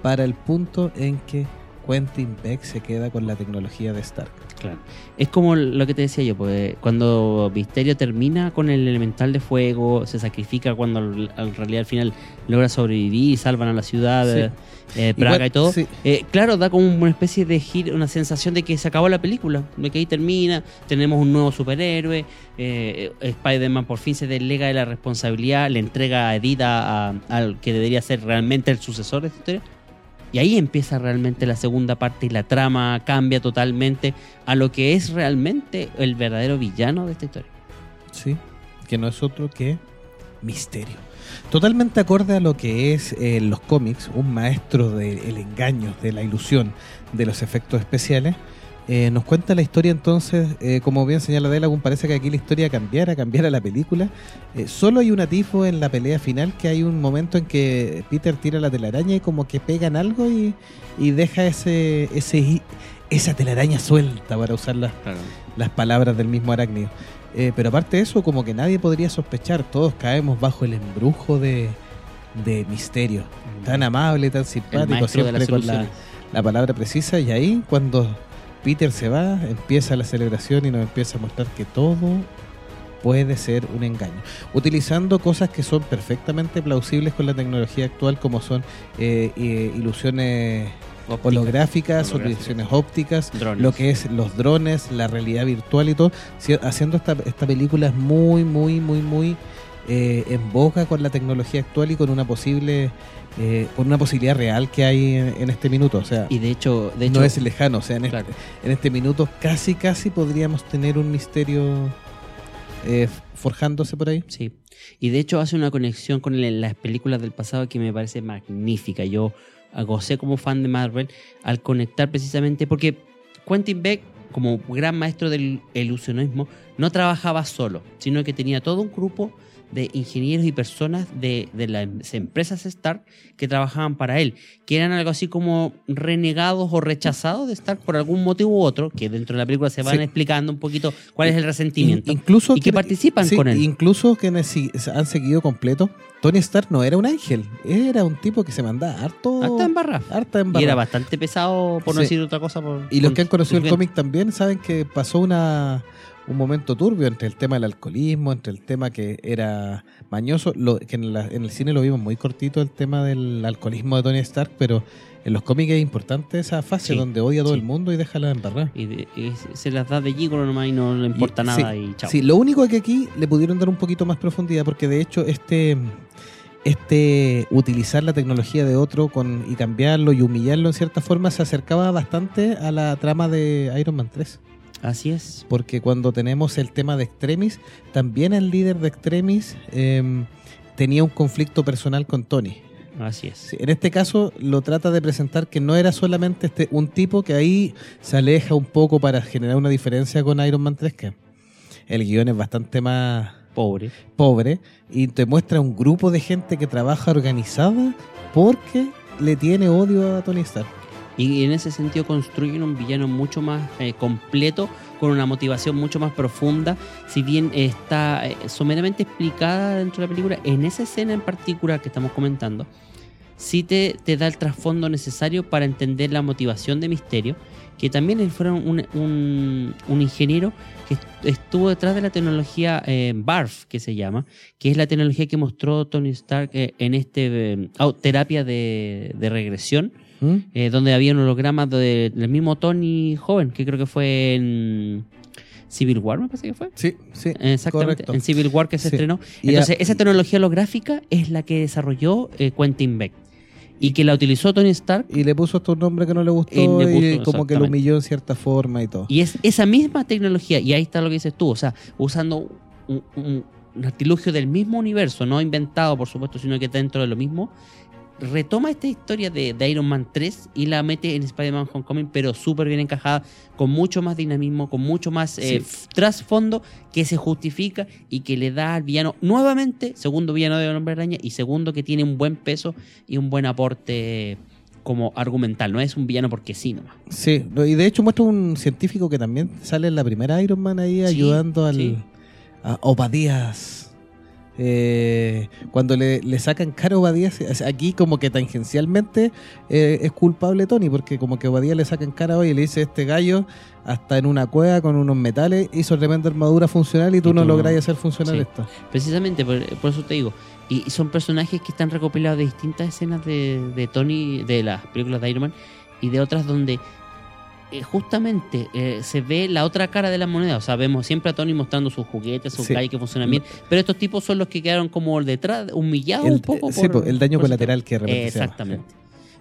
[SPEAKER 1] para el punto en que Quentin Beck se queda con la tecnología de Stark.
[SPEAKER 2] Claro. Es como lo que te decía yo, pues cuando Misterio termina con el elemental de fuego, se sacrifica cuando al- en realidad al final logra sobrevivir y salvan a la ciudad,
[SPEAKER 1] Sí.
[SPEAKER 2] eh, eh, Praga
[SPEAKER 1] Igual,
[SPEAKER 2] y todo.
[SPEAKER 1] sí.
[SPEAKER 2] Eh, claro, da como una especie de giro, una sensación de que se acabó la película, de que ahí termina, tenemos un nuevo superhéroe, eh, eh, Spider-Man por fin se deslega de la responsabilidad, le entrega a Edith a- al que debería ser realmente el sucesor de esta historia. Y ahí empieza realmente la segunda parte y la trama cambia totalmente a lo que es realmente el verdadero villano de esta historia.
[SPEAKER 1] Sí, que no es otro que Misterio. Totalmente acorde a lo que es eh, los cómics, un maestro del engaño, de la ilusión, de los efectos especiales. Eh, nos cuenta la historia entonces, eh, como bien señala Delagun, parece que aquí la historia cambiara, cambiara la película. Eh, solo hay un atifo en la pelea final que hay un momento en que Peter tira la telaraña y como que pegan algo y, y deja ese, ese, esa telaraña suelta para usar las las palabras del mismo arácnido. Eh, pero aparte de eso, como que nadie podría sospechar, todos caemos bajo el embrujo de, de misterio. Tan amable, tan simpático, siempre con la, la palabra precisa. Y ahí, cuando Peter se va, empieza la celebración y nos empieza a mostrar que todo puede ser un engaño. Utilizando cosas que son perfectamente plausibles con la tecnología actual, como son eh, eh, ilusiones
[SPEAKER 2] Óptica,
[SPEAKER 1] holográficas, ilusiones ópticas,
[SPEAKER 2] drones.
[SPEAKER 1] lo que es los drones, la realidad virtual y todo, haciendo esta, esta película es muy, muy, muy, muy eh, en boca con la tecnología actual y con una posible, eh, con una posibilidad real que hay en, en este minuto. O sea,
[SPEAKER 2] Y de hecho, de hecho
[SPEAKER 1] no es lejano. O sea, en este,
[SPEAKER 2] claro.
[SPEAKER 1] en este minuto casi, casi podríamos tener un misterio eh, forjándose por ahí.
[SPEAKER 2] Sí. Y de hecho hace una conexión con el- las películas del pasado que me parece magnífica. Yo gocé como fan de Marvel al conectar precisamente porque Quentin Beck, como gran maestro del ilusionismo, no trabajaba solo, sino que tenía todo un grupo de ingenieros y personas de, de las empresas Stark que trabajaban para él, que eran algo así como renegados o rechazados de Stark por algún motivo u otro, que dentro de la película se van
[SPEAKER 1] Sí.
[SPEAKER 2] explicando un poquito cuál es el resentimiento.
[SPEAKER 1] In- incluso
[SPEAKER 2] y que participan
[SPEAKER 1] sí,
[SPEAKER 2] con él.
[SPEAKER 1] Incluso quienes han seguido completo, Tony Stark no era un ángel, era un tipo que se mandaba harto.
[SPEAKER 2] Hasta en barra.
[SPEAKER 1] harta
[SPEAKER 2] Y era bastante pesado, por no decir otra cosa. por-
[SPEAKER 1] Y los que han conocido el cómic también saben que pasó una un momento turbio entre el tema del alcoholismo, entre el tema que era mañoso, lo, que en, la- en el cine lo vimos muy cortito el tema del alcoholismo de Tony Stark, pero en los cómics es importante esa fase
[SPEAKER 2] Sí,
[SPEAKER 1] donde odia a todo
[SPEAKER 2] sí.
[SPEAKER 1] el mundo y deja la embarrada.
[SPEAKER 2] Y, de- y se- las da de gigolo nomás y no le importa
[SPEAKER 1] Y-
[SPEAKER 2] nada
[SPEAKER 1] sí,
[SPEAKER 2] y chao.
[SPEAKER 1] Sí, lo único es que aquí le pudieron dar un poquito más profundidad porque de hecho este este utilizar la tecnología de otro con y cambiarlo y humillarlo en cierta forma se acercaba bastante a la trama de Iron Man 3.
[SPEAKER 2] Así es.
[SPEAKER 1] Porque cuando tenemos el tema de Extremis, también el líder de Extremis em, tenía un conflicto personal con Tony.
[SPEAKER 2] Así es.
[SPEAKER 1] En este caso lo trata de presentar que no era solamente este un tipo que ahí se aleja un poco para generar una diferencia con Iron Man 3, que el guion es bastante más
[SPEAKER 2] Pobre.
[SPEAKER 1] pobre y te muestra un grupo de gente que trabaja organizada porque le tiene odio a Tony Stark.
[SPEAKER 2] Y en ese sentido construyen un villano mucho más eh, completo, con una motivación mucho más profunda. Si bien está eh, someramente explicada dentro de la película, en esa escena en particular que estamos comentando, sí te, te da el trasfondo necesario para entender la motivación de Misterio, que también él fuera un, un- ingeniero que est- estuvo detrás de la tecnología eh, BARF, que se llama, que es la tecnología que mostró Tony Stark eh, en este terapia de, de regresión
[SPEAKER 1] ¿Mm?
[SPEAKER 2] eh, donde había hologramas de- del mismo Tony joven, que creo que fue en Civil War, me parece que fue.
[SPEAKER 1] Sí, sí,
[SPEAKER 2] Exactamente,
[SPEAKER 1] correcto.
[SPEAKER 2] en Civil War que se
[SPEAKER 1] Sí.
[SPEAKER 2] estrenó. Entonces, esa tecnología holográfica es la que desarrolló eh, Quentin Beck y que la utilizó Tony Stark.
[SPEAKER 1] Y le puso estos nombres que no le gustó
[SPEAKER 2] le puso,
[SPEAKER 1] como que lo humilló en cierta forma y todo.
[SPEAKER 2] Y es esa misma tecnología, y ahí está lo que dices tú, o sea, usando un, un- un artilugio del mismo universo, no inventado, por supuesto, sino que dentro de lo mismo, retoma esta historia de, de Iron Man 3 y la mete en Spider-Man Homecoming, pero súper bien encajada, con mucho más dinamismo, con mucho más eh,
[SPEAKER 1] Sí.
[SPEAKER 2] trasfondo que se justifica y que le da al villano nuevamente, segundo villano de Hombre Araña, y segundo que tiene un buen peso y un buen aporte como argumental, no es un villano porque sí nomás.
[SPEAKER 1] Sí, y de hecho muestra un científico que también sale en la primera Iron Man ahí
[SPEAKER 2] Sí,
[SPEAKER 1] ayudando al
[SPEAKER 2] sí.
[SPEAKER 1] a Obadías. Eh, cuando le, le sacan cara a Obadías, es- aquí como que tangencialmente eh, es culpable Tony, porque como que a Obadías le sacan cara hoy y le dice este gallo hasta en una cueva con unos metales hizo tremenda armadura funcional y tú
[SPEAKER 2] Y
[SPEAKER 1] no
[SPEAKER 2] tú no-
[SPEAKER 1] lográis hacer funcionar
[SPEAKER 2] Sí.
[SPEAKER 1] esto.
[SPEAKER 2] Precisamente, por, por eso te digo. Y, y son personajes que están recopilados de distintas escenas de, de Tony, de las películas de Iron Man, y de otras donde eh, justamente eh, se ve la otra cara de la moneda. O sea, vemos siempre a Tony mostrando sus juguetes, sus
[SPEAKER 1] Sí.
[SPEAKER 2] que funcionan bien, pero estos tipos son los que quedaron como detrás, humillados
[SPEAKER 1] El,
[SPEAKER 2] un poco.
[SPEAKER 1] sí,
[SPEAKER 2] por-
[SPEAKER 1] po, el daño
[SPEAKER 2] por
[SPEAKER 1] colateral que llama.
[SPEAKER 2] Exactamente.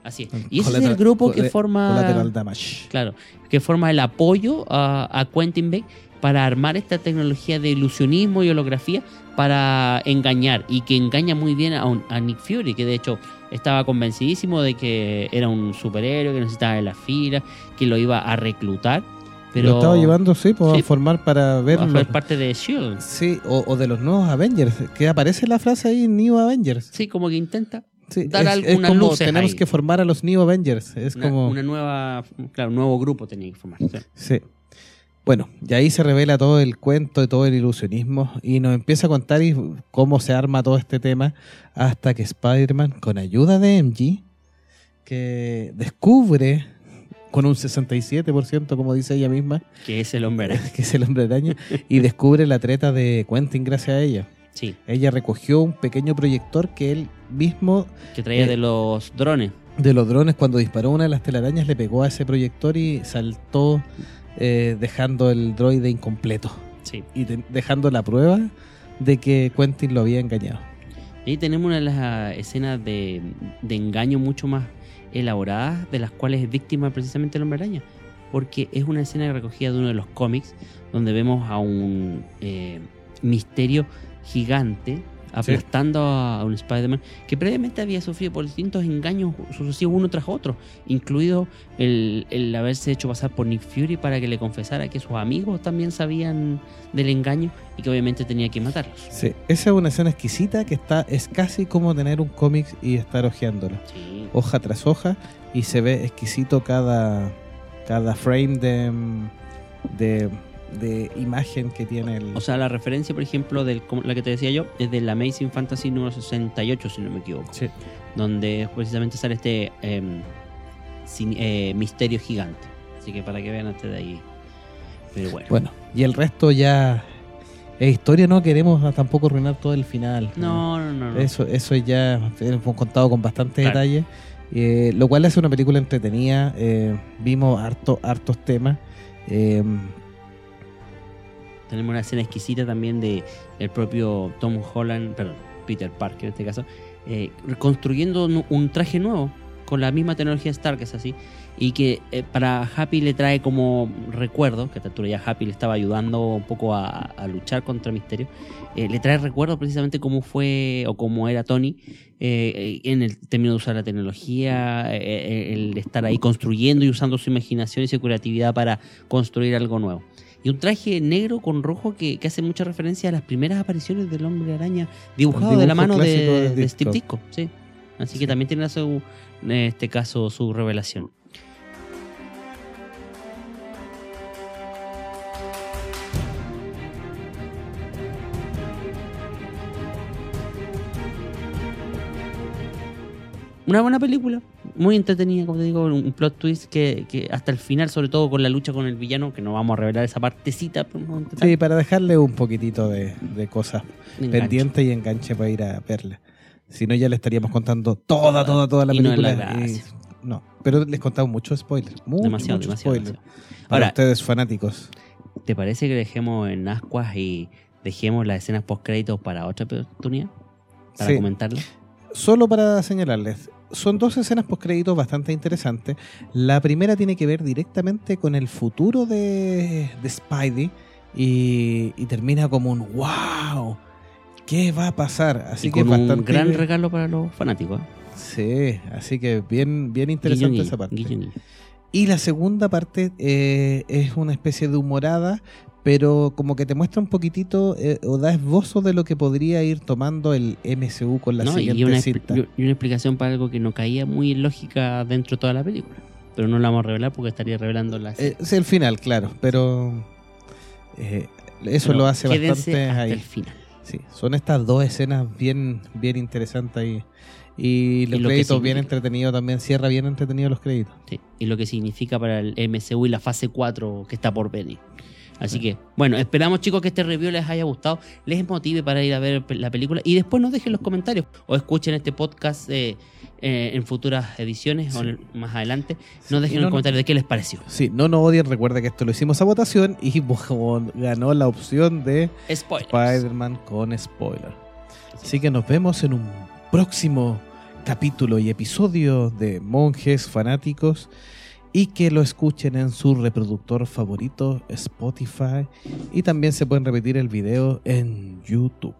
[SPEAKER 2] Así es. Y ese es el grupo que forma.
[SPEAKER 1] Damage.
[SPEAKER 2] Claro, que forma el apoyo a, a Quentin Beck para armar esta tecnología de ilusionismo y holografía para engañar y que engaña muy bien a, un- a Nick Fury, que de hecho estaba convencidísimo de que era un superhéroe que necesitaba de la fila, que lo iba a reclutar, pero
[SPEAKER 1] Lo estaba llevando, sí, pues,
[SPEAKER 2] Sí.
[SPEAKER 1] a formar para ver
[SPEAKER 2] va a
[SPEAKER 1] los-
[SPEAKER 2] ser parte de Shield.
[SPEAKER 1] Sí, o, o de los nuevos Avengers, que aparece la frase ahí, New Avengers.
[SPEAKER 2] Sí, como que intenta
[SPEAKER 1] Sí,
[SPEAKER 2] Dar
[SPEAKER 1] es,
[SPEAKER 2] algunas
[SPEAKER 1] es como
[SPEAKER 2] luces
[SPEAKER 1] tenemos
[SPEAKER 2] ahí.
[SPEAKER 1] que formar a los New Avengers. Es
[SPEAKER 2] una,
[SPEAKER 1] como.
[SPEAKER 2] una nueva, claro, un nuevo grupo tenía que formar. sí.
[SPEAKER 1] Sí. Bueno, y ahí se revela todo el cuento de todo el ilusionismo y nos empieza a contar y- cómo se arma todo este tema hasta que Spider-Man, con ayuda de MG, que descubre con un 67%, como dice ella misma,
[SPEAKER 2] Que es el hombre araña.
[SPEAKER 1] que es el hombre araña, y descubre la treta de Quentin gracias a ella.
[SPEAKER 2] Sí,
[SPEAKER 1] Ella recogió un pequeño proyector que él mismo
[SPEAKER 2] que traía
[SPEAKER 1] Eh,
[SPEAKER 2] de los drones.
[SPEAKER 1] de los drones cuando disparó una de las telarañas le pegó a ese proyector y saltó eh, dejando el droide incompleto
[SPEAKER 2] Sí.
[SPEAKER 1] y de- dejando la prueba de que Quentin lo había engañado.
[SPEAKER 2] Ahí tenemos una de las ah, escenas de, de engaño mucho más elaboradas, de las cuales es víctima precisamente el hombre araña. Porque es una escena recogida de uno de los cómics, donde vemos a un eh, misterio gigante aplastando a un Spider-Man que previamente había sufrido por distintos engaños sucesivos uno tras otro, incluido el, el haberse hecho pasar por Nick Fury para que le confesara que sus amigos también sabían del engaño y que obviamente tenía que matarlos.
[SPEAKER 1] Sí, esa es una escena exquisita que está es casi como tener un cómic y estar hojeándolo,
[SPEAKER 2] Sí.
[SPEAKER 1] hoja tras hoja y se ve exquisito cada cada frame de de, de imagen que tiene el
[SPEAKER 2] O sea, la referencia, por ejemplo, de la que te decía yo, es del Amazing Fantasy número 68, si no me equivoco.
[SPEAKER 1] Sí.
[SPEAKER 2] Donde precisamente sale este sin- eh, misterio gigante. Así que para que vean antes de ahí. Pero bueno.
[SPEAKER 1] Bueno, y el resto ya es historia, no queremos tampoco arruinar todo el final.
[SPEAKER 2] No, no, no. no.
[SPEAKER 1] Eso, eso ya hemos contado con bastante
[SPEAKER 2] Claro.
[SPEAKER 1] detalle. eh, lo cual hace una película entretenida. eh, vimos harto, hartos temas. eh,
[SPEAKER 2] Tenemos una escena exquisita también de el propio Tom Holland, perdón, Peter Parker en este caso, eh, construyendo un, un traje nuevo con la misma tecnología Stark, es así, y que eh, para Happy le trae como recuerdo, que a esta altura ya Happy le estaba ayudando un poco a, luchar contra Misterio, eh, le trae recuerdo precisamente cómo fue o cómo era Tony eh, en el término de usar la tecnología, el estar ahí construyendo y usando su imaginación y su creatividad para construir algo nuevo. Y un traje negro con rojo que, que hace mucha referencia a las primeras apariciones del hombre araña dibujado de la mano de,
[SPEAKER 1] de
[SPEAKER 2] Steve
[SPEAKER 1] Ditko.
[SPEAKER 2] Ditko. Sí. Así
[SPEAKER 1] Sí.
[SPEAKER 2] que también tiene su, en este caso su revelación. Una buena película, muy entretenida, como te digo, un plot twist que, que hasta el final, sobre todo con la lucha con el villano, que no vamos a revelar esa partecita.
[SPEAKER 1] sí, para dejarle un poquitito de, de cosas pendientes y enganche para ir a verla. Si no, ya le estaríamos contando toda, toda, toda la
[SPEAKER 2] Y no es la
[SPEAKER 1] película. y- no, pero les contamos muchos spoilers. Mucho,
[SPEAKER 2] demasiado,
[SPEAKER 1] mucho
[SPEAKER 2] demasiado,
[SPEAKER 1] spoiler.
[SPEAKER 2] demasiado.
[SPEAKER 1] Para
[SPEAKER 2] Ahora,
[SPEAKER 1] ustedes fanáticos.
[SPEAKER 2] ¿te parece que dejemos en ascuas y dejemos las escenas post créditos para otra oportunidad? Para
[SPEAKER 1] Sí.
[SPEAKER 2] comentarla.
[SPEAKER 1] Solo para señalarles, son dos escenas post créditos bastante interesantes. La primera tiene que ver directamente con el futuro de, de Spidey y, y termina como un wow. ¿Qué va a pasar? Así
[SPEAKER 2] y
[SPEAKER 1] que
[SPEAKER 2] con
[SPEAKER 1] bastante
[SPEAKER 2] un gran regalo para los fanáticos. ¿eh?
[SPEAKER 1] Sí, así que bien, bien interesante esa parte. Y la segunda parte eh, es una especie de humorada, pero como que te muestra un poquitito eh, o da esbozo de lo que podría ir tomando el MCU con la
[SPEAKER 2] ¿no?
[SPEAKER 1] siguiente
[SPEAKER 2] y, una,
[SPEAKER 1] cinta.
[SPEAKER 2] y una explicación para algo que no caía muy lógica dentro de toda la película. Pero no la vamos a revelar porque estaría revelando la
[SPEAKER 1] Eh, es el final, claro, pero eh, eso
[SPEAKER 2] Pero
[SPEAKER 1] lo hace bastante
[SPEAKER 2] hasta
[SPEAKER 1] ahí.
[SPEAKER 2] el final.
[SPEAKER 1] Sí, son estas dos escenas bien, bien interesantes ahí. Y los
[SPEAKER 2] lo
[SPEAKER 1] créditos bien entretenidos también, cierra bien entretenido los créditos.
[SPEAKER 2] Sí, y lo que significa para el MCU y la fase 4 que está por venir. Así que, bueno, esperamos chicos que este review les haya gustado, les motive para ir a ver la película y después nos dejen los comentarios o escuchen este podcast eh, eh, en futuras ediciones o más adelante. Nos
[SPEAKER 1] Sí,
[SPEAKER 2] dejen
[SPEAKER 1] y
[SPEAKER 2] un
[SPEAKER 1] no-
[SPEAKER 2] comentario de qué les pareció.
[SPEAKER 1] Sí, no nos odien, recuerda que esto lo hicimos a votación y ganó la opción de. Spider-Man con spoiler. Así que nos vemos en un próximo capítulo y episodio de Monjes Fanáticos y que lo escuchen en su reproductor favorito Spotify y también se pueden repetir el video en YouTube.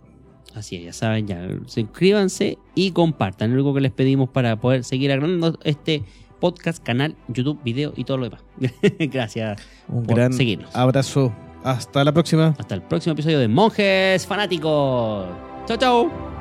[SPEAKER 2] Así es, ya saben, ya suscríbanse y compartan. Lo único que les pedimos para poder seguir agrandando este podcast, canal, YouTube, video y todo lo demás. Gracias.
[SPEAKER 1] Un
[SPEAKER 2] Por
[SPEAKER 1] gran
[SPEAKER 2] seguirnos.
[SPEAKER 1] abrazo. Hasta la próxima.
[SPEAKER 2] Hasta el próximo episodio de Monjes Fanáticos. Chao, chao.